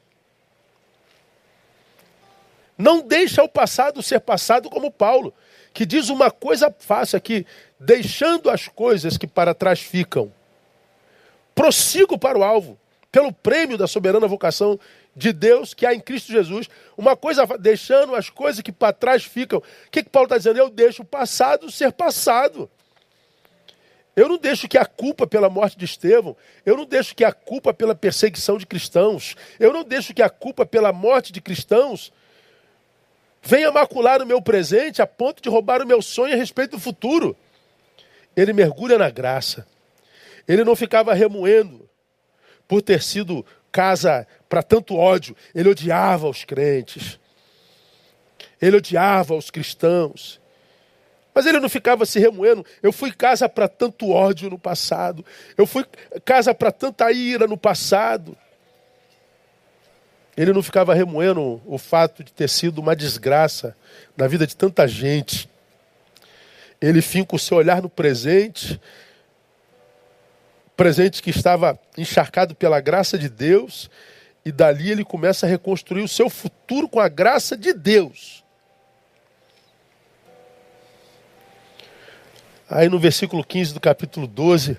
Speaker 1: Não deixa o passado ser passado como Paulo, que diz uma coisa fácil aqui, deixando as coisas que para trás ficam. Prossigo para o alvo, pelo prêmio da soberana vocação de Deus que há em Cristo Jesus. Uma coisa, deixando as coisas que para trás ficam. O que, que Paulo está dizendo? Eu deixo o passado ser passado. Eu não deixo que a culpa pela morte de Estevão, eu não deixo que a culpa pela perseguição de cristãos, eu não deixo que a culpa pela morte de cristãos venha macular o meu presente a ponto de roubar o meu sonho a respeito do futuro. Ele mergulha na graça. Ele não ficava remoendo por ter sido casa para tanto ódio. Ele odiava os crentes. Ele odiava os cristãos. Mas ele não ficava se remoendo. Eu fui casa para tanto ódio no passado. Eu fui casa para tanta ira no passado. Ele não ficava remoendo o fato de ter sido uma desgraça na vida de tanta gente. Ele finca o seu olhar no presente, presente que estava encharcado pela graça de Deus, e dali ele começa a reconstruir o seu futuro com a graça de Deus. Aí no versículo 15 do capítulo 12,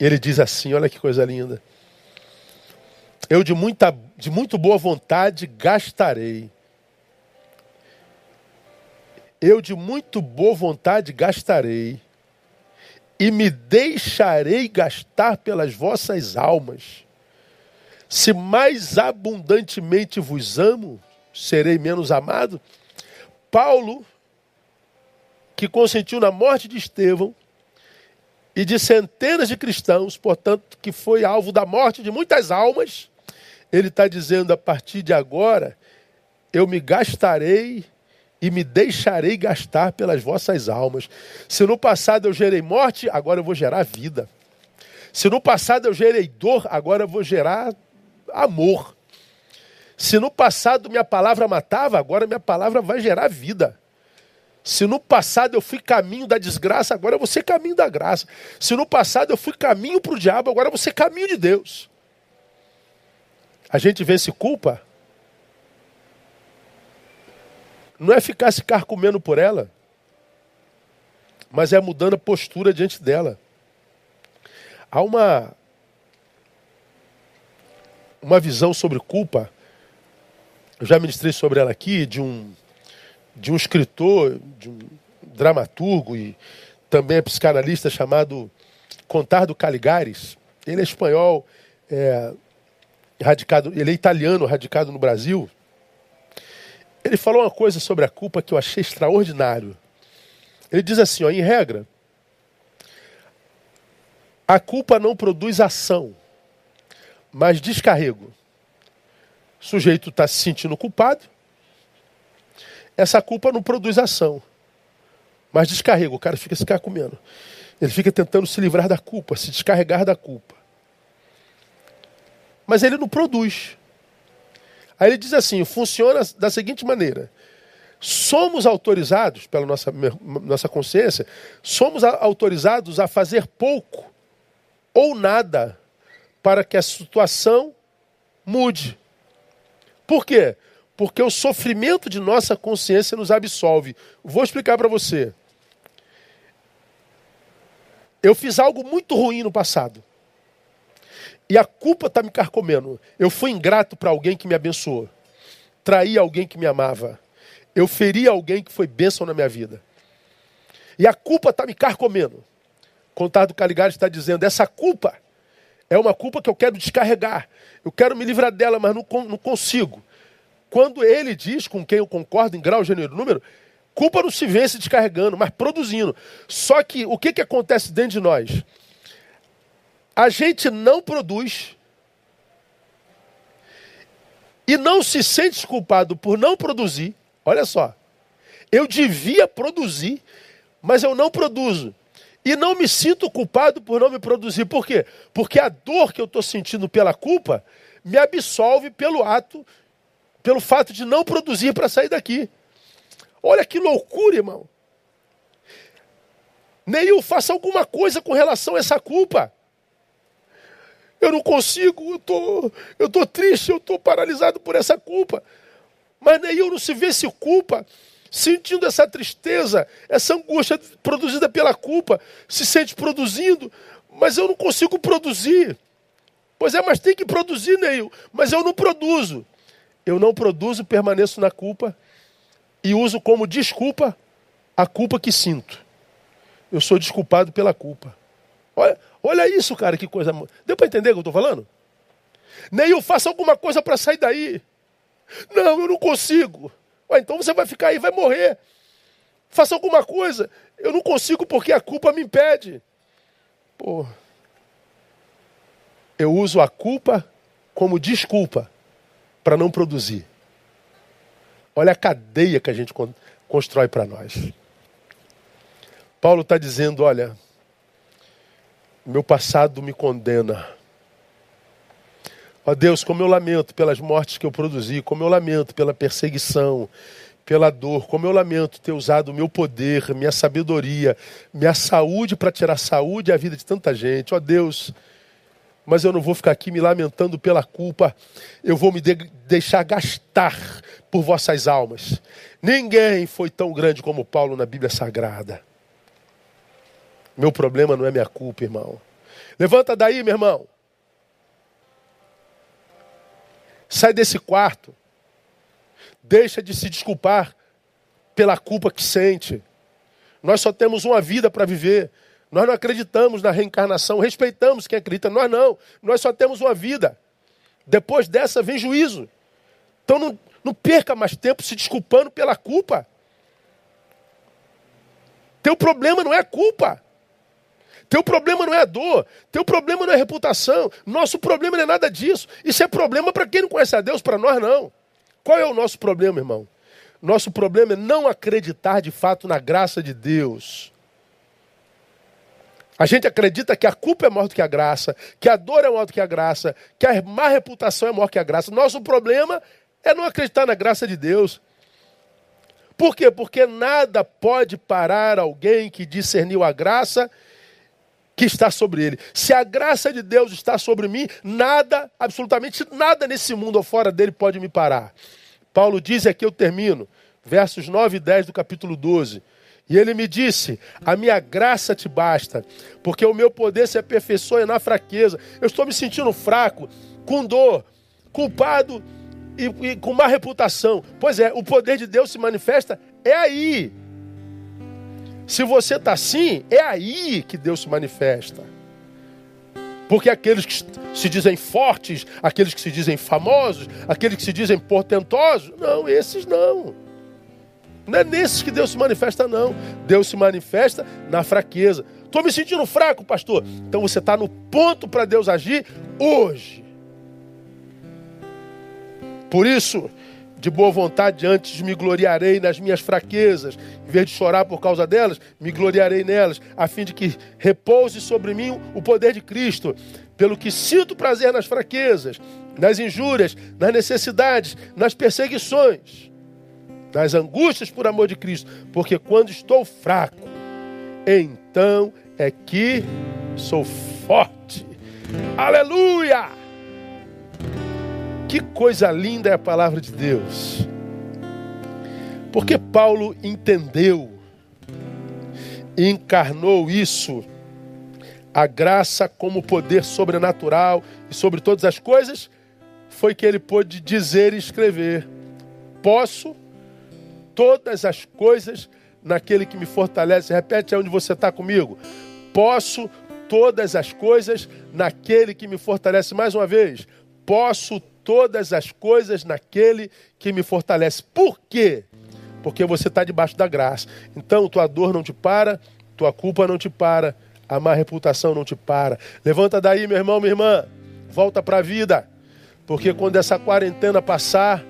Speaker 1: ele diz assim: olha que coisa linda. Eu de, muita, de muito boa vontade gastarei. Eu de muito boa vontade gastarei. E me deixarei gastar pelas vossas almas. Se mais abundantemente vos amo, serei menos amado. Paulo, que consentiu na morte de Estevão, e de centenas de cristãos, portanto, que foi alvo da morte de muitas almas, ele está dizendo: a partir de agora, eu me gastarei e me deixarei gastar pelas vossas almas. Se no passado eu gerei morte, agora eu vou gerar vida. Se no passado eu gerei dor, agora eu vou gerar amor. Se no passado minha palavra matava, agora minha palavra vai gerar vida. Se no passado eu fui caminho da desgraça, agora eu vou ser caminho da graça. Se no passado eu fui caminho para o diabo, agora eu vou ser caminho de Deus. A gente vê se culpa, não é ficar se carcomendo por ela, mas é mudando a postura diante dela. Há uma, uma visão sobre culpa, eu já ministrei sobre ela aqui, de um, de um escritor, de um dramaturgo e também é psicanalista chamado Contardo Caligares. Ele é espanhol, é, radicado, ele é italiano, radicado no Brasil. Ele falou uma coisa sobre a culpa que eu achei extraordinário. Ele diz assim, ó, em regra, a culpa não produz ação, mas descarrego. O sujeito está se sentindo culpado, essa culpa não produz ação, mas descarrego. O cara fica se comendo. Ele fica tentando se livrar da culpa, se descarregar da culpa mas ele não produz. Aí ele diz assim: funciona da seguinte maneira. Somos autorizados, pela nossa, nossa consciência, somos autorizados a fazer pouco ou nada para que a situação mude. Por quê? Porque o sofrimento de nossa consciência nos absolve. Vou explicar para você. Eu fiz algo muito ruim no passado. E a culpa está me carcomendo. Eu fui ingrato para alguém que me abençoou. Traí alguém que me amava. Eu feri alguém que foi bênção na minha vida. E a culpa está me carcomendo. Contardo Caligari está dizendo: essa culpa é uma culpa que eu quero descarregar. Eu quero me livrar dela, mas não, não consigo. Quando ele diz, com quem eu concordo em grau, gênero número, culpa não se vence descarregando, mas produzindo. Só que o que, que acontece dentro de nós? A gente não produz e não se sente culpado por não produzir. Olha só, eu devia produzir, mas eu não produzo. E não me sinto culpado por não me produzir. Por quê? Porque a dor que eu estou sentindo pela culpa me absolve pelo ato, pelo fato de não produzir para sair daqui. Olha que loucura, irmão. Neil, faça alguma coisa com relação a essa culpa. Eu não consigo, eu tô, eu tô triste, eu tô paralisado por essa culpa. Mas Neil não se vê se culpa sentindo essa tristeza, essa angústia produzida pela culpa, se sente produzindo, mas eu não consigo produzir. Pois é, mas tem que produzir, Neil, mas eu não produzo. Eu não produzo, permaneço na culpa e uso como desculpa a culpa que sinto. Eu sou desculpado pela culpa. Olha, olha isso, cara, que coisa. Deu para entender o que eu estou falando? Neil, faça alguma coisa para sair daí. Não, eu não consigo. Ué, então você vai ficar aí, vai morrer. Faça alguma coisa. Eu não consigo porque a culpa me impede. Pô. Eu uso a culpa como desculpa para não produzir. Olha a cadeia que a gente constrói para nós. Paulo está dizendo: olha, meu passado me condena. Ó Deus, como eu lamento pelas mortes que eu produzi, como eu lamento pela perseguição, pela dor, como eu lamento ter usado o meu poder, minha sabedoria, minha saúde para tirar saúde e a vida de tanta gente. Ó Deus, mas eu não vou ficar aqui me lamentando pela culpa, eu vou me de deixar gastar por vossas almas. Ninguém foi tão grande como Paulo na Bíblia Sagrada. Meu problema não é minha culpa, irmão. Levanta daí, meu irmão. Sai desse quarto. Deixa de se desculpar pela culpa que sente. Nós só temos uma vida para viver. Nós não acreditamos na reencarnação, respeitamos quem acredita, nós não. Nós só temos uma vida. Depois dessa vem juízo. Então não, não perca mais tempo se desculpando pela culpa. Teu problema não é culpa. Teu problema não é a dor, teu problema não é a reputação, nosso problema não é nada disso. Isso é problema para quem não conhece a Deus, para nós não. Qual é o nosso problema, irmão? Nosso problema é não acreditar de fato na graça de Deus. A gente acredita que a culpa é maior do que a graça, que a dor é maior do que a graça, que a má reputação é maior que a graça. Nosso problema é não acreditar na graça de Deus. Por quê? Porque nada pode parar alguém que discerniu a graça que está sobre ele. Se a graça de Deus está sobre mim, nada, absolutamente nada nesse mundo ou fora dele pode me parar. Paulo diz, e aqui eu termino, versos 9 e 10 do capítulo 12. E ele me disse: A minha graça te basta, porque o meu poder se aperfeiçoa na fraqueza. Eu estou me sentindo fraco, com dor, culpado e, e com má reputação. Pois é, o poder de Deus se manifesta é aí, se você está assim, é aí que Deus se manifesta. Porque aqueles que se dizem fortes, aqueles que se dizem famosos, aqueles que se dizem portentosos, não, esses não. Não é nesses que Deus se manifesta, não. Deus se manifesta na fraqueza. Estou me sentindo fraco, pastor. Então você está no ponto para Deus agir hoje. Por isso, de boa vontade, antes me gloriarei nas minhas fraquezas. Em vez de chorar por causa delas, me gloriarei nelas, a fim de que repouse sobre mim o poder de Cristo. Pelo que sinto prazer nas fraquezas, nas injúrias, nas necessidades, nas perseguições, nas angústias por amor de Cristo. Porque quando estou fraco, então é que sou forte. Aleluia! Que coisa linda é a palavra de Deus. Porque Paulo entendeu encarnou isso, a graça como poder sobrenatural e sobre todas as coisas, foi que ele pôde dizer e escrever: Posso todas as coisas naquele que me fortalece. Repete onde você está comigo. Posso todas as coisas naquele que me fortalece. Mais uma vez. Posso todas as coisas naquele que me fortalece. Por quê? Porque você está debaixo da graça. Então, tua dor não te para, tua culpa não te para, a má reputação não te para. Levanta daí, meu irmão, minha irmã. Volta para a vida. Porque quando essa quarentena passar,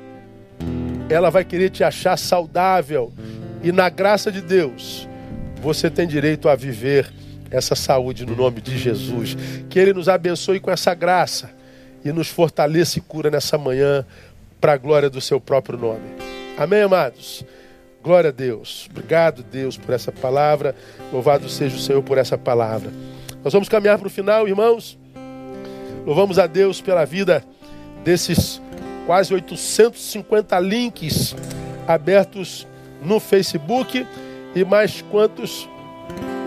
Speaker 1: ela vai querer te achar saudável. E na graça de Deus, você tem direito a viver essa saúde no nome de Jesus. Que Ele nos abençoe com essa graça e nos fortaleça e cura nessa manhã para a glória do seu próprio nome. Amém, amados? Glória a Deus. Obrigado, Deus, por essa palavra. Louvado seja o Senhor por essa palavra. Nós vamos caminhar para o final, irmãos. Louvamos a Deus pela vida desses quase 850 links abertos no Facebook e mais quantos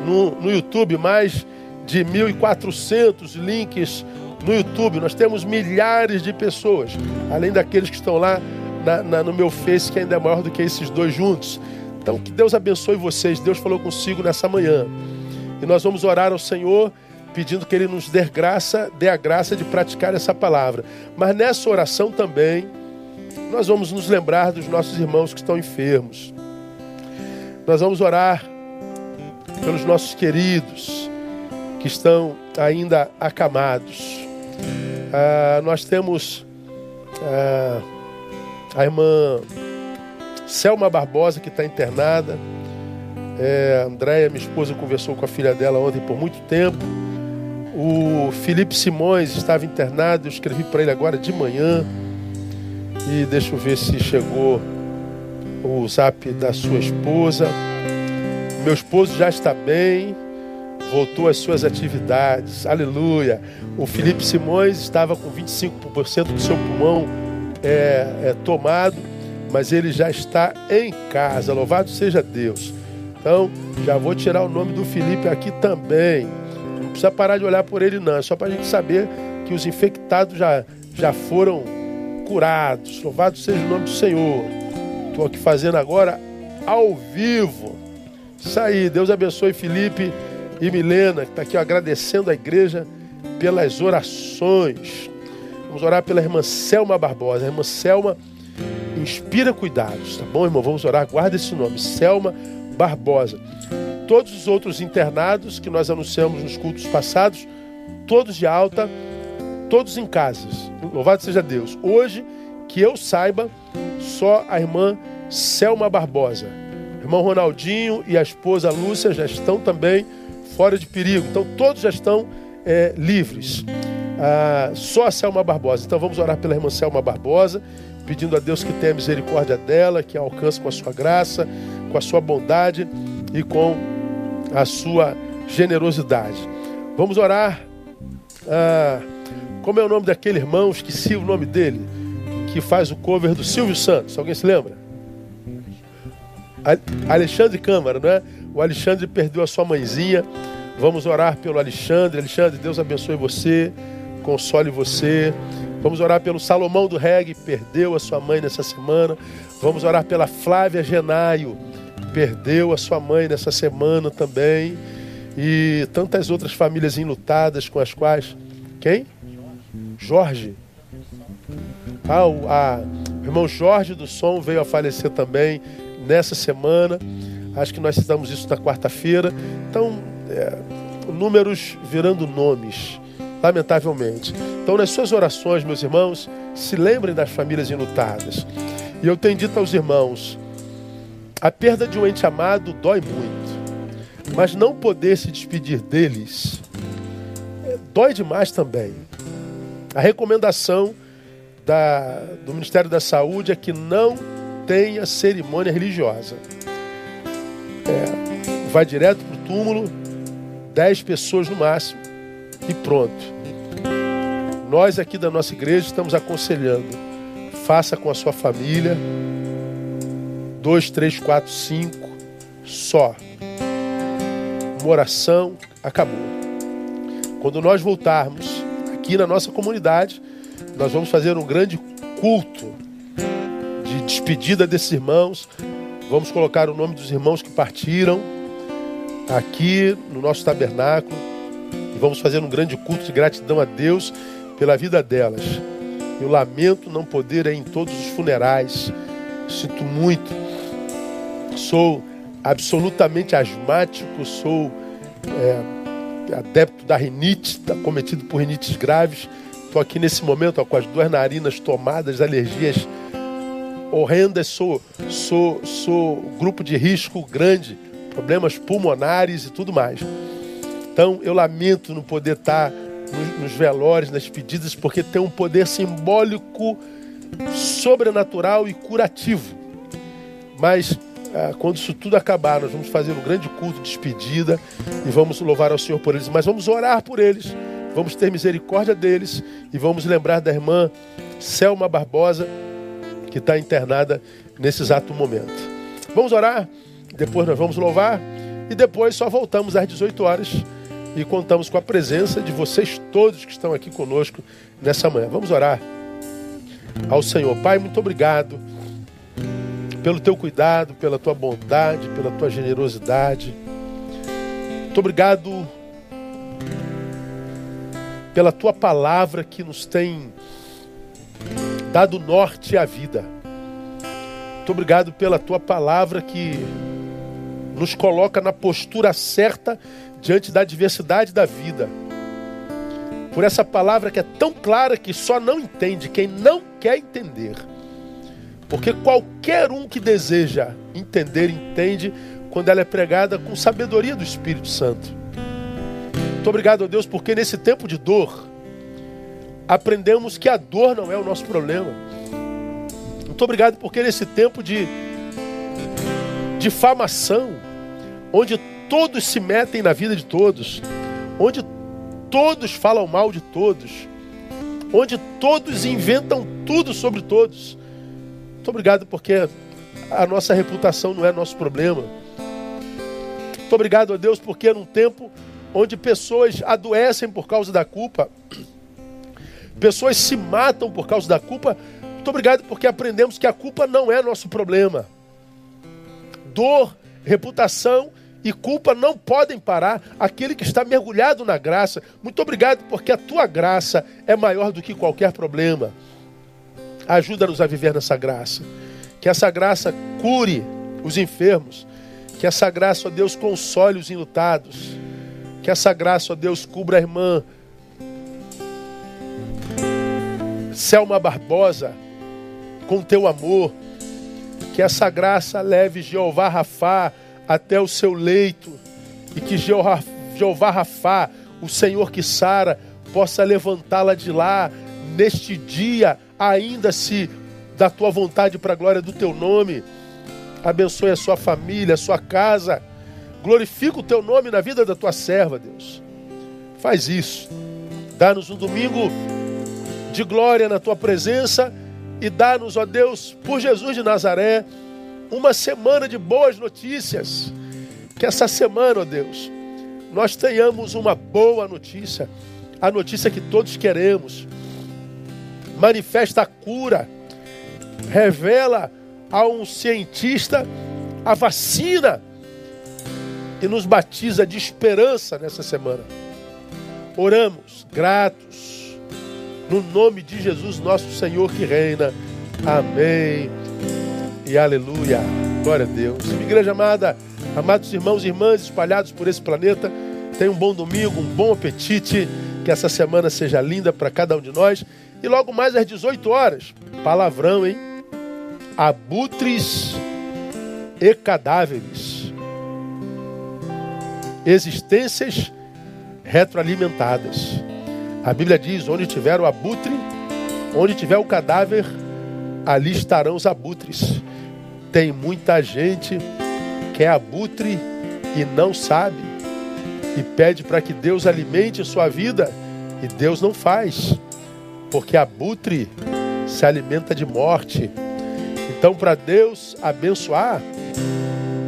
Speaker 1: no, no YouTube, mais de 1.400 links no YouTube. Nós temos milhares de pessoas, além daqueles que estão lá na, na, no meu Face, que ainda é maior do que esses dois juntos. Então, que Deus abençoe vocês. Deus falou consigo nessa manhã. E nós vamos orar ao Senhor pedindo que Ele nos dê graça, dê a graça de praticar essa palavra. Mas nessa oração também, nós vamos nos lembrar dos nossos irmãos que estão enfermos. Nós vamos orar pelos nossos queridos que estão ainda acamados. Ah, nós temos ah, a irmã Selma Barbosa, que está internada. É, Andréia, minha esposa, conversou com a filha dela ontem por muito tempo. O Felipe Simões estava internado, eu escrevi para ele agora de manhã. E deixa eu ver se chegou o zap da sua esposa. Meu esposo já está bem, voltou às suas atividades. Aleluia. O Felipe Simões estava com 25% do seu pulmão é, é, tomado, mas ele já está em casa. Louvado seja Deus. Então, já vou tirar o nome do Felipe aqui também. Não precisa parar de olhar por ele, não. É só para a gente saber que os infectados já, já foram curados. Louvado seja o nome do Senhor. Estou aqui fazendo agora ao vivo. Isso aí. Deus abençoe Felipe e Milena, que está aqui agradecendo a igreja pelas orações. Vamos orar pela irmã Selma Barbosa. A irmã Selma inspira cuidados, tá bom, irmão? Vamos orar, guarda esse nome, Selma Barbosa. Todos os outros internados que nós anunciamos nos cultos passados, todos de alta, todos em casas. Louvado seja Deus. Hoje, que eu saiba, só a irmã Selma Barbosa. Irmão Ronaldinho e a esposa Lúcia já estão também fora de perigo. Então todos já estão é, livres. Ah, só a Selma Barbosa. Então vamos orar pela irmã Selma Barbosa, pedindo a Deus que tenha misericórdia dela, que a alcance com a sua graça, com a sua bondade e com a sua generosidade. Vamos orar. Ah, como é o nome daquele irmão? Esqueci o nome dele. Que faz o cover do Silvio Santos. Alguém se lembra? Alexandre Câmara, não é? O Alexandre perdeu a sua mãezinha. Vamos orar pelo Alexandre. Alexandre, Deus abençoe você, console você. Vamos orar pelo Salomão do Reggae, perdeu a sua mãe nessa semana. Vamos orar pela Flávia Genaio, perdeu a sua mãe nessa semana também. E tantas outras famílias enlutadas com as quais. Quem? Jorge. Ah, o, a, irmão Jorge do Som veio a falecer também nessa semana. Acho que nós citamos isso na quarta-feira. Então, é, números virando nomes, lamentavelmente. Então, nas suas orações, meus irmãos, se lembrem das famílias enlutadas. E eu tenho dito aos irmãos: a perda de um ente amado dói muito, mas não poder se despedir deles é, dói demais também. A recomendação da, do Ministério da Saúde é que não tenha cerimônia religiosa. É, vai direto para o túmulo, dez pessoas no máximo, e pronto. Nós aqui da nossa igreja estamos aconselhando. Faça com a sua família. Dois, três, quatro, cinco. Só. Uma oração, acabou. Quando nós voltarmos aqui na nossa comunidade, nós vamos fazer um grande culto de despedida desses irmãos. Vamos colocar o nome dos irmãos que partiram aqui no nosso tabernáculo e vamos fazer um grande culto de gratidão a Deus pela vida delas. Eu lamento não poder ir em todos os funerais. Sinto muito. Sou absolutamente asmático, sou é, adepto da rinite, tá cometido por rinites graves. Estou aqui nesse momento ó, com as duas narinas tomadas, alergias horrendas, sou, sou, sou grupo de risco grande, problemas pulmonares e tudo mais. Então eu lamento não poder estar nos, nos velórios, nas pedidas, porque tem um poder simbólico, sobrenatural e curativo. Mas ah, quando isso tudo acabar, nós vamos fazer um grande culto de despedida e vamos louvar ao Senhor por eles. Mas vamos orar por eles, vamos ter misericórdia deles e vamos lembrar da irmã Selma Barbosa que está internada nesse exato momento. Vamos orar, depois nós vamos louvar e depois só voltamos às 18 horas e contamos com a presença de vocês todos que estão aqui conosco nessa manhã. Vamos orar ao Senhor. Pai, muito obrigado pelo teu cuidado, pela tua bondade, pela tua generosidade. Muito obrigado pela tua palavra que nos tem dado norte à vida. Muito obrigado pela tua palavra que nos coloca na postura certa diante da adversidade da vida. Por essa palavra que é tão clara que só não entende quem não quer entender. Porque qualquer um que deseja entender, entende quando ela é pregada com sabedoria do Espírito Santo. Muito obrigado Deus, porque nesse tempo de dor, aprendemos que a dor não é o nosso problema. Muito obrigado porque nesse tempo de difamação, onde todos se metem na vida de todos, onde todos falam mal de todos, onde todos inventam tudo sobre todos. Muito obrigado porque a nossa reputação não é nosso problema. Muito obrigado a Deus porque num tempo onde pessoas adoecem por causa da culpa, Pessoas se matam por causa da culpa. Muito obrigado porque aprendemos que a culpa não é nosso problema. Dor, reputação e culpa não podem parar aquele que está mergulhado na graça. Muito obrigado porque a tua graça é maior do que qualquer problema. Ajuda-nos a viver nessa graça. Que essa graça cure os enfermos. Que essa graça, ó Deus, console os enlutados. Que essa graça, ó Deus, cubra a irmã Selma Barbosa, com teu amor, que essa graça leve Jeová Rafá até o seu leito e que Jeová, Jeová Rafá, o Senhor que sara, possa levantá-la de lá neste dia, ainda se da tua vontade para a glória do teu nome. Abençoe a sua família, a sua casa. Glorifica o teu nome na vida da tua serva, Deus. Faz isso. Dá-nos um domingo de glória na tua presença e dá-nos, ó Deus, por Jesus de Nazaré, uma semana de boas notícias. Que essa semana, ó Deus, nós tenhamos uma boa notícia, a notícia que todos queremos. Manifesta a cura, revela a um cientista a vacina e nos batiza de esperança nessa semana. Oramos, gratos no nome de Jesus, nosso Senhor que reina. Amém. E aleluia. Glória a Deus. Igreja amada, amados irmãos e irmãs espalhados por esse planeta, tenham um bom domingo, um bom apetite. Que essa semana seja linda para cada um de nós. E logo mais às 18 horas, palavrão, hein? Abutres e cadáveres. Existências retroalimentadas. A Bíblia diz: onde tiver o abutre, onde tiver o cadáver, ali estarão os abutres. Tem muita gente que é abutre e não sabe, e pede para que Deus alimente sua vida E Deus não faz, porque abutre se alimenta de morte. Então, para Deus abençoar,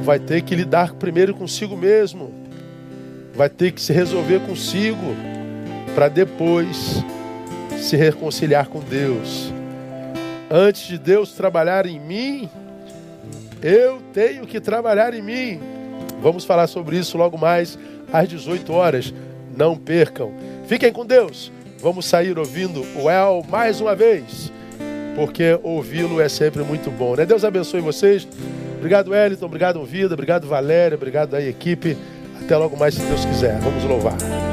Speaker 1: vai ter que lidar primeiro consigo mesmo, vai ter que se resolver consigo, para depois se reconciliar com Deus. Antes de Deus trabalhar em mim, eu tenho que trabalhar em mim. Vamos falar sobre isso logo mais às 18 horas. Não percam. Fiquem com Deus. Vamos sair ouvindo o El mais uma vez, porque ouvi-lo é sempre muito bom. Né? Deus abençoe vocês. Obrigado, Wellington. Obrigado, Vida. Obrigado, Valéria. Obrigado aí, equipe. Até logo mais, se Deus quiser. Vamos louvar.